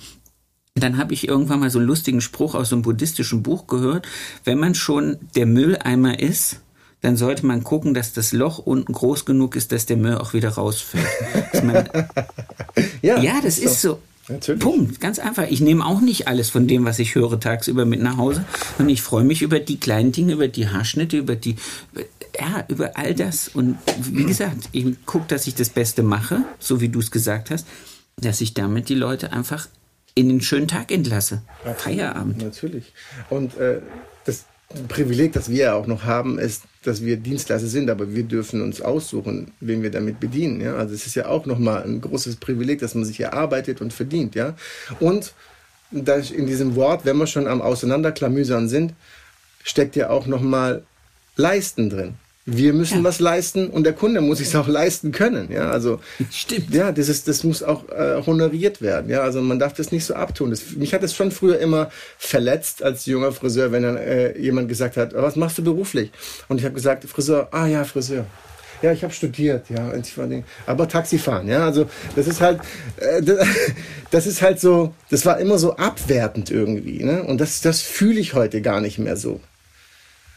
dann habe ich irgendwann mal so einen lustigen Spruch aus so einem buddhistischen Buch gehört. Wenn man schon der Mülleimer ist, dann sollte man gucken, dass das Loch unten groß genug ist, dass der Müll auch wieder rausfällt. Man, ja, ja, das ist so. Natürlich. Punkt, ganz einfach. Ich nehme auch nicht alles von dem, was ich höre, tagsüber mit nach Hause. Und ich freue mich über die kleinen Dinge, über die Haarschnitte, über die, ja, über all das. Und wie gesagt, ich gucke, dass ich das Beste mache, so wie du es gesagt hast, dass ich damit die Leute einfach in den schönen Tag entlasse. Feierabend. Natürlich. Und äh, das Privileg, das wir ja auch noch haben, ist, dass wir Dienstleister sind, aber wir dürfen uns aussuchen, wen wir damit bedienen. Ja? Also es ist ja auch nochmal ein großes Privileg, dass man sich erarbeitet und verdient. Ja? Und in diesem Wort, wenn wir schon am Auseinanderklamüsern sind, steckt ja auch nochmal Leisten drin. Wir müssen ja. was leisten und der Kunde muss es auch leisten können. Ja, also stimmt. Ja, das ist, das muss auch äh, honoriert werden. Ja, also man darf das nicht so abtun. Das, mich hat das schon früher immer verletzt als junger Friseur, wenn dann äh, jemand gesagt hat, was machst du beruflich? Und ich habe gesagt, Friseur. Ah ja, Friseur. Ja, ich habe studiert, ja, aber Taxifahren, ja, also das ist halt, äh, das ist halt so, das war immer so abwertend irgendwie, ne? Und das, das fühle ich heute gar nicht mehr so.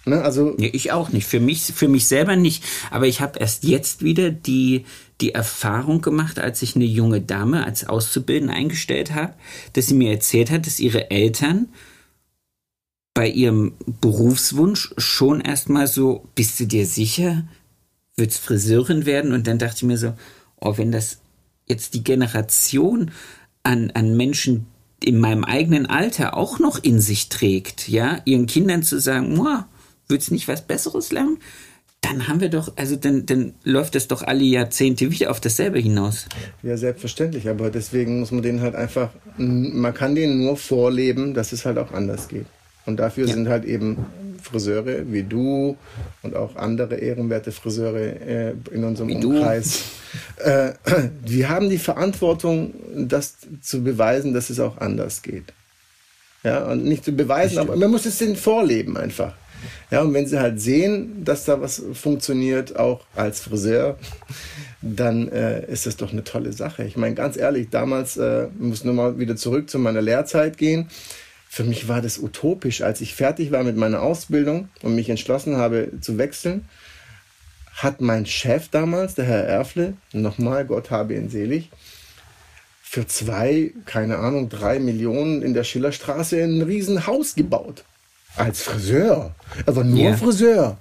Ne? Also nee, ich auch nicht. Für mich, für mich selber nicht. Aber ich habe erst jetzt wieder die, die Erfahrung gemacht, als ich eine junge Dame als Auszubildende eingestellt habe, dass sie mir erzählt hat, dass ihre Eltern bei ihrem Berufswunsch schon erstmal so, bist du dir sicher, willst Friseurin werden? Und dann dachte ich mir so, oh, wenn das jetzt die Generation an, an Menschen in meinem eigenen Alter auch noch in sich trägt, ja, ihren Kindern zu sagen, Du nicht was Besseres lernen? Dann haben wir doch, also dann, dann läuft es doch alle Jahrzehnte wieder auf dasselbe hinaus. Ja, selbstverständlich, aber deswegen muss man denen halt einfach, man kann denen nur vorleben, dass es halt auch anders geht. Und dafür ja. sind halt eben Friseure wie du und auch andere ehrenwerte Friseure äh, in unserem wie Umkreis. Äh, wir haben die Verantwortung, das zu beweisen, dass es auch anders geht. Ja, und nicht zu beweisen, aber man muss es denen vorleben einfach. Ja, und wenn sie halt sehen, dass da was funktioniert, auch als Friseur, dann äh, ist das doch eine tolle Sache. Ich meine, ganz ehrlich, damals, äh, muss nur mal wieder zurück zu meiner Lehrzeit gehen. Für mich war das utopisch, als ich fertig war mit meiner Ausbildung und mich entschlossen habe zu wechseln, hat mein Chef damals, der Herr Erfle, nochmal, Gott habe ihn selig, für zwei, keine Ahnung, drei Millionen in der Schillerstraße ein Riesenhaus gebaut. Als Friseur. Er war nur yeah. Friseur.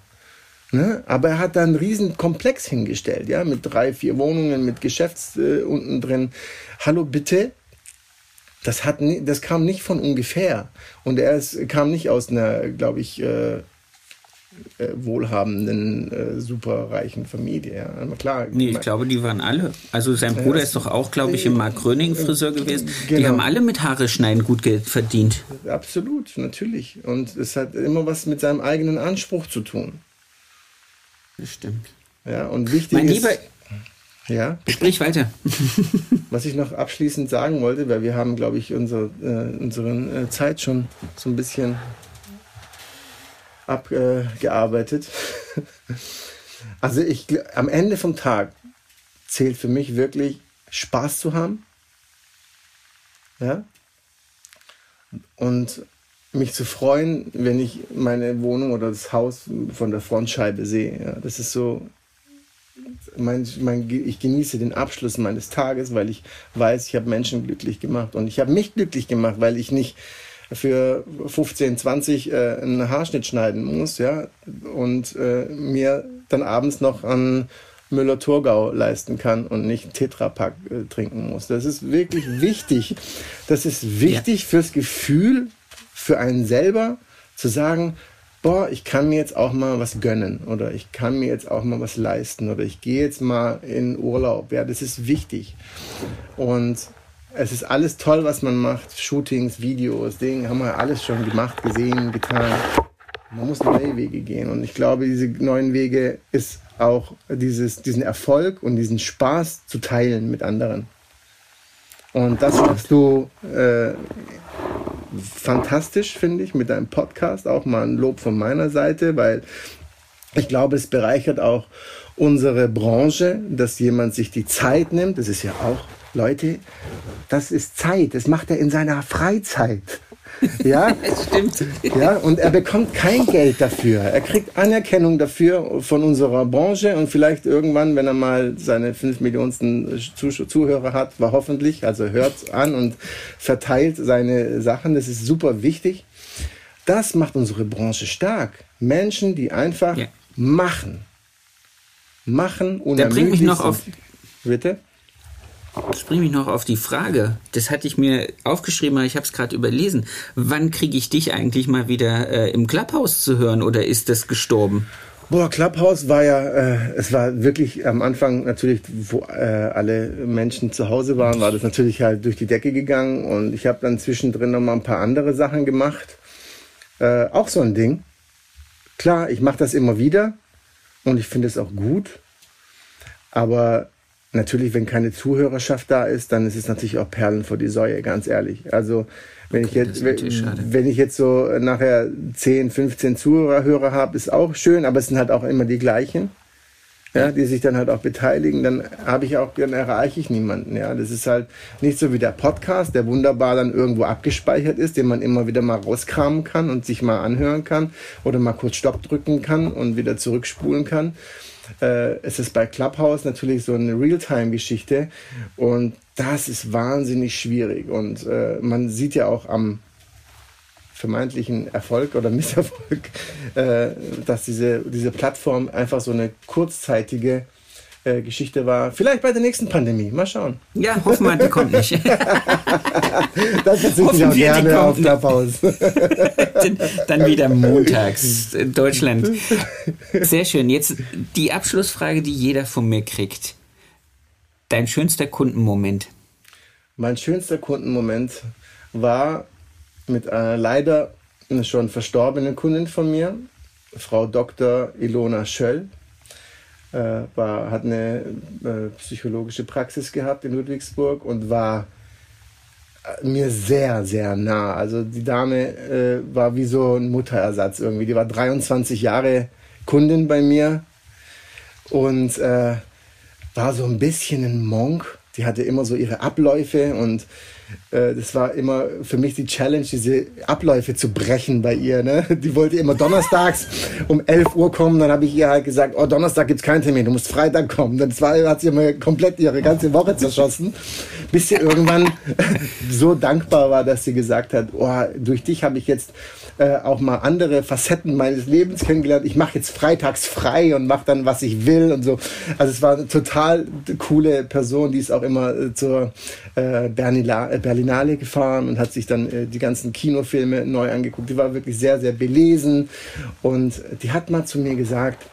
Ne? Aber er hat da einen riesen Komplex hingestellt, ja, mit drei, vier Wohnungen, mit Geschäfts äh, unten drin. Hallo, bitte? Das, hat das kam nicht von ungefähr. Und er ist, kam nicht aus einer, glaube ich, äh, äh, wohlhabenden, äh, superreichen Familie. Ja. Klar. Nee, ich glaube, die waren alle. Also sein Bruder ist doch auch, glaube ich, im Mark Gröning Friseur gewesen. Genau. Die haben alle mit Haare schneiden gut Geld verdient. Absolut, natürlich. Und es hat immer was mit seinem eigenen Anspruch zu tun. Das stimmt. Ja, und wichtig mein ist. Lieber, ja. Sprich weiter. Was ich noch abschließend sagen wollte, weil wir haben, glaube ich, unsere, äh, unsere äh, Zeit schon so ein bisschen abgearbeitet. also ich, am Ende vom Tag zählt für mich wirklich Spaß zu haben. Ja. Und mich zu freuen, wenn ich meine Wohnung oder das Haus von der Frontscheibe sehe. Ja, das ist so, mein, mein, ich genieße den Abschluss meines Tages, weil ich weiß, ich habe Menschen glücklich gemacht. Und ich habe mich glücklich gemacht, weil ich nicht für 15, 20 äh, einen Haarschnitt schneiden muss, ja, und äh, mir dann abends noch an Müller-Thurgau leisten kann und nicht Tetrapack äh, trinken muss. Das ist wirklich wichtig. Das ist wichtig ja. fürs Gefühl, für einen selber zu sagen, boah, ich kann mir jetzt auch mal was gönnen oder ich kann mir jetzt auch mal was leisten oder ich gehe jetzt mal in Urlaub. Ja, das ist wichtig. Und es ist alles toll, was man macht. Shootings, Videos, Dinge haben wir alles schon gemacht, gesehen, getan. Man muss neue Wege gehen. Und ich glaube, diese neuen Wege ist auch dieses, diesen Erfolg und diesen Spaß zu teilen mit anderen. Und das machst du äh, fantastisch, finde ich, mit deinem Podcast. Auch mal ein Lob von meiner Seite, weil ich glaube, es bereichert auch unsere Branche, dass jemand sich die Zeit nimmt. Das ist ja auch, Leute, das ist Zeit. Das macht er in seiner Freizeit. Ja, stimmt. Ja, und er bekommt kein Geld dafür. Er kriegt Anerkennung dafür von unserer Branche und vielleicht irgendwann, wenn er mal seine fünf Millionsten Zuhörer hat, war hoffentlich, also hört an und verteilt seine Sachen. Das ist super wichtig. Das macht unsere Branche stark. Menschen, die einfach ja. machen. Machen und Der bringt mich noch auf. Bitte? Das bringt mich noch auf die Frage. Das hatte ich mir aufgeschrieben, aber ich habe es gerade überlesen. Wann kriege ich dich eigentlich mal wieder äh, im Clubhouse zu hören oder ist das gestorben? Boah, Clubhouse war ja, äh, es war wirklich am Anfang natürlich, wo äh, alle Menschen zu Hause waren, war das natürlich halt durch die Decke gegangen und ich habe dann zwischendrin noch mal ein paar andere Sachen gemacht. Äh, auch so ein Ding. Klar, ich mache das immer wieder und ich finde es auch gut, aber natürlich, wenn keine Zuhörerschaft da ist, dann ist es natürlich auch Perlen vor die Säue, ganz ehrlich. Also wenn okay, ich jetzt, wenn, wenn, ich jetzt so nachher 10, 15 Zuhörer habe, ist auch schön, aber es sind halt auch immer die gleichen. Ja, die sich dann halt auch beteiligen, dann habe ich auch, dann erreiche ich niemanden. Ja, das ist halt nicht so wie der Podcast, der wunderbar dann irgendwo abgespeichert ist, den man immer wieder mal rauskramen kann und sich mal anhören kann oder mal kurz Stopp drücken kann und wieder zurückspulen kann äh, es ist bei Clubhouse natürlich so eine Realtime-Geschichte und das ist wahnsinnig schwierig. Und äh, man sieht ja auch am vermeintlichen Erfolg oder Misserfolg, äh, dass diese, diese Plattform einfach so eine kurzzeitige äh, Geschichte war. Vielleicht bei der nächsten Pandemie. Mal schauen. Ja, hoffen wir, die kommt nicht. das verzichte ich auch gerne auf Clubhouse. Dann wieder montags in Deutschland. Sehr schön. Jetzt die Abschlussfrage, die jeder von mir kriegt. Dein schönster Kundenmoment? Mein schönster Kundenmoment war mit einer leider schon verstorbenen Kundin von mir, Frau Dr. Ilona Schöll war, hat eine äh, psychologische Praxis gehabt in Ludwigsburg und war äh, mir sehr, sehr nah. Also die Dame äh, war wie so ein Mutterersatz irgendwie. Die war 23 Jahre Kundin bei mir und äh, war so ein bisschen ein Monk. Die hatte immer so ihre Abläufe und äh, das war immer für mich die Challenge, diese Abläufe zu brechen bei ihr. Ne? Die wollte immer donnerstags um 11 Uhr kommen. Dann habe ich ihr halt gesagt, oh, Donnerstag gibt's keinen Termin, du musst Freitag kommen. Dann hat sie immer komplett ihre ganze Woche zerschossen, bis sie irgendwann so dankbar war, dass sie gesagt hat, oh, durch dich habe ich jetzt äh, auch mal andere Facetten meines Lebens kennengelernt. Ich mache jetzt freitags frei und mache dann, was ich will und so. Also es war eine total coole Person, die ist auch immer äh, zur äh, äh, Berlinale gefahren und hat sich dann äh, die ganzen Kinofilme neu angeguckt. Die war wirklich sehr, sehr belesen und die hat mal zu mir gesagt,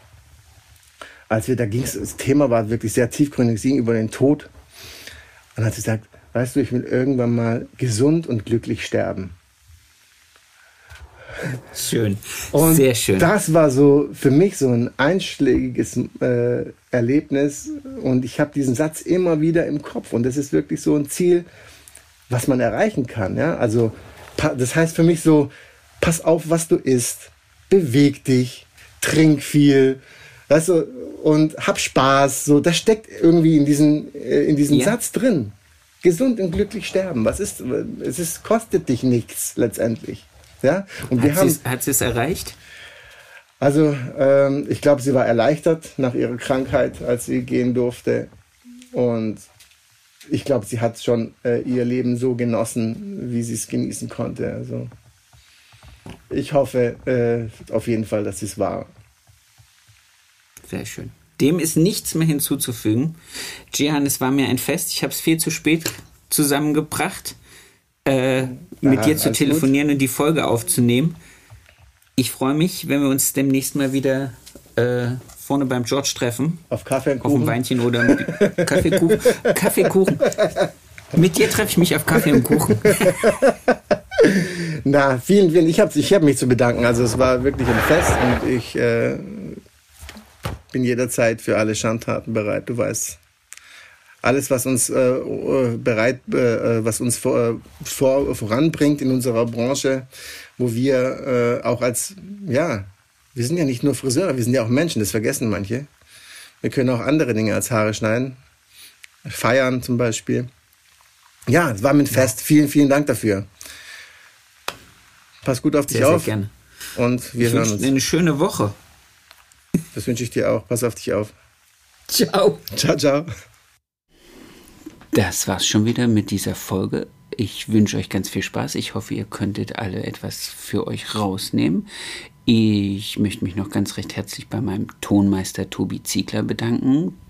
als wir da ging, das Thema war wirklich sehr tiefgründig, ging über den Tod. Und hat sie gesagt, weißt du, ich will irgendwann mal gesund und glücklich sterben. Schön. Und Sehr schön. Das war so für mich so ein einschlägiges äh, Erlebnis und ich habe diesen Satz immer wieder im Kopf und das ist wirklich so ein Ziel, was man erreichen kann. Ja? Also das heißt für mich so, pass auf, was du isst, beweg dich, trink viel, weißt du, und hab Spaß. So, das steckt irgendwie in diesem äh, in diesem ja. Satz drin. Gesund und glücklich sterben. Was ist? Es ist, kostet dich nichts letztendlich. Ja? Und hat, wir haben, hat sie es erreicht? Also ähm, ich glaube, sie war erleichtert nach ihrer Krankheit, als sie gehen durfte. Und ich glaube, sie hat schon äh, ihr Leben so genossen, wie sie es genießen konnte. Also ich hoffe äh, auf jeden Fall, dass es war. Sehr schön. Dem ist nichts mehr hinzuzufügen. Gian, es war mir ein Fest. Ich habe es viel zu spät zusammengebracht, äh, mit Ja, dir zu telefonieren und die Folge aufzunehmen. Ich freue mich, wenn wir uns demnächst mal wieder äh, vorne beim George treffen. Auf Kaffee und Auf ein Kuchen. Weinchen oder mit Kaffeekuchen. Kaffeekuchen. Mit dir treffe ich mich auf Kaffee und Kuchen. Na, vielen, vielen. Ich habe ich hab mich zu bedanken. Also es war wirklich ein Fest und ich äh, bin jederzeit für alle Schandtaten bereit. Du weißt, alles, was uns äh, äh, bereit, äh, was uns vor, äh, vor, voranbringt in unserer Branche, wo wir äh, auch als, ja, wir sind ja nicht nur Friseure, wir sind ja auch Menschen. Das vergessen manche. Wir können auch andere Dinge als Haare schneiden, feiern zum Beispiel. Ja, es war mir ein Fest. Vielen, vielen Dank dafür. Pass gut auf dich Sehr, sehr auf. gerne. Und wir Ich hören uns. eine schöne Woche. Das wünsche ich dir auch. Pass auf dich auf. Ciao. Ciao, ciao. Das war's schon wieder mit dieser Folge. Ich wünsche euch ganz viel Spaß. Ich hoffe, ihr könntet alle etwas für euch rausnehmen. Ich möchte mich noch ganz recht herzlich bei meinem Tonmeister Tobi Ziegler bedanken